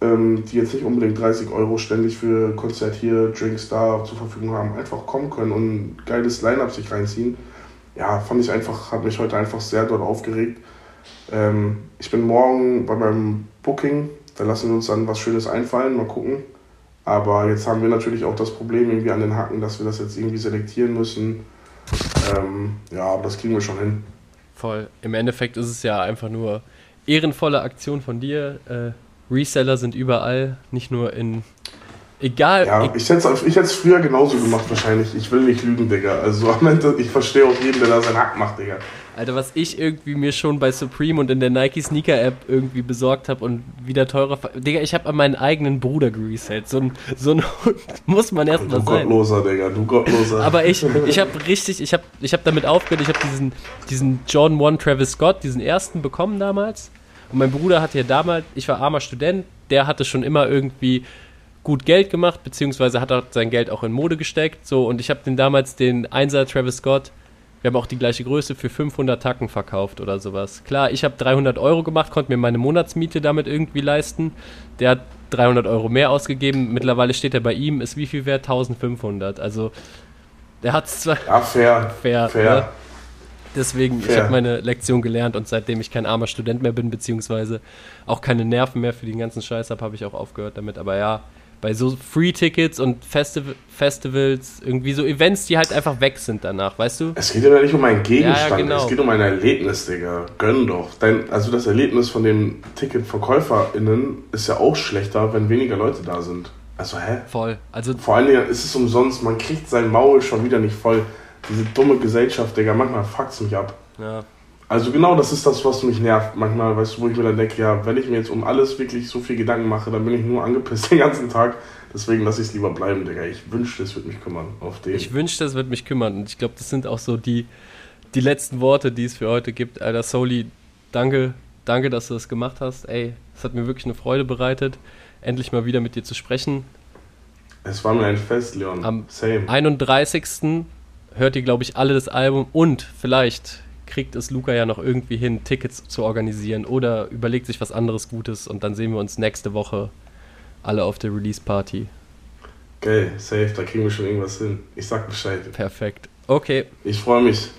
ähm, die jetzt nicht unbedingt 30 Euro ständig für Konzert hier, Drinks da zur Verfügung haben, einfach kommen können und ein geiles Line-Up sich reinziehen. Ja, fand ich einfach, hat mich heute einfach sehr dort aufgeregt. Ähm, ich bin morgen bei meinem Booking, da lassen wir uns dann was Schönes einfallen, mal gucken. Aber jetzt haben wir natürlich auch das Problem irgendwie an den Hacken, dass wir das jetzt irgendwie selektieren müssen. Ähm, ja, aber das kriegen wir schon hin. Voll. Im Endeffekt ist es ja einfach nur ehrenvolle Aktion von dir. Äh, Reseller sind überall, nicht nur in. Egal. Ja, ich hätte es ich früher genauso gemacht wahrscheinlich. Ich will nicht lügen, Digga. Also am Ende, ich verstehe auch jeden, der da seinen Hack macht, Digga. Alter, was ich irgendwie mir schon bei Supreme und in der Nike Sneaker App irgendwie besorgt habe und wieder teurer. Digga, ich habe an meinen eigenen Bruder gereselt. So ein, so ein *laughs* muss man erstmal sein. Du Gottloser, Digga, du Gottloser. *laughs* Aber ich, ich habe *laughs* richtig, ich habe ich hab damit aufgehört, ich habe diesen, diesen John One Travis Scott, diesen ersten bekommen damals. Und mein Bruder hatte ja damals, ich war armer Student, der hatte schon immer irgendwie gut Geld gemacht, beziehungsweise hat er sein Geld auch in Mode gesteckt. So, und ich habe den damals den Einser Travis Scott wir haben auch die gleiche Größe für 500 Tacken verkauft oder sowas. Klar, ich habe 300 Euro gemacht, konnte mir meine Monatsmiete damit irgendwie leisten. Der hat 300 Euro mehr ausgegeben. Mittlerweile steht er bei ihm, ist wie viel wert? 1500. Also, der hat es zwar. Ja, fair. *laughs* Fair. fair. Ne? Deswegen, fair. ich habe meine Lektion gelernt und seitdem ich kein armer Student mehr bin, beziehungsweise auch keine Nerven mehr für den ganzen Scheiß habe, habe ich auch aufgehört damit. Aber ja, bei so Free-Tickets und Festi Festivals, irgendwie so Events, die halt einfach weg sind danach, weißt du? Es geht ja nicht um einen Gegenstand, ja, genau. es geht um ein Erlebnis, Digga. Gönn doch. Dein, also das Erlebnis von den TicketverkäuferInnen ist ja auch schlechter, wenn weniger Leute da sind. Also, hä? Voll. Also Vor allen Dingen ist es umsonst, man kriegt sein Maul schon wieder nicht voll. Diese dumme Gesellschaft, Digga, manchmal fuckt's mich ab. Ja. Also genau das ist das, was mich nervt manchmal, weißt du, wo ich mir dann denke, ja, wenn ich mir jetzt um alles wirklich so viel Gedanken mache, dann bin ich nur angepisst *laughs* den ganzen Tag. Deswegen lasse ich es lieber bleiben, Digga. Ich wünschte, es würde mich kümmern auf den. Ich wünschte, es würde mich kümmern. Und ich glaube, das sind auch so die, die letzten Worte, die es für heute gibt. Alter, Soli, danke, danke, dass du das gemacht hast. Ey, es hat mir wirklich eine Freude bereitet, endlich mal wieder mit dir zu sprechen. Es war mir ein Fest, Leon. Am Same. 31. hört ihr, glaube ich, alle das Album und vielleicht kriegt es Luca ja noch irgendwie hin, Tickets zu organisieren oder überlegt sich was anderes Gutes und dann sehen wir uns nächste Woche alle auf der Release-Party. Geil, safe, da kriegen wir schon irgendwas hin. Ich sag Bescheid. Perfekt. Okay. Ich freue mich.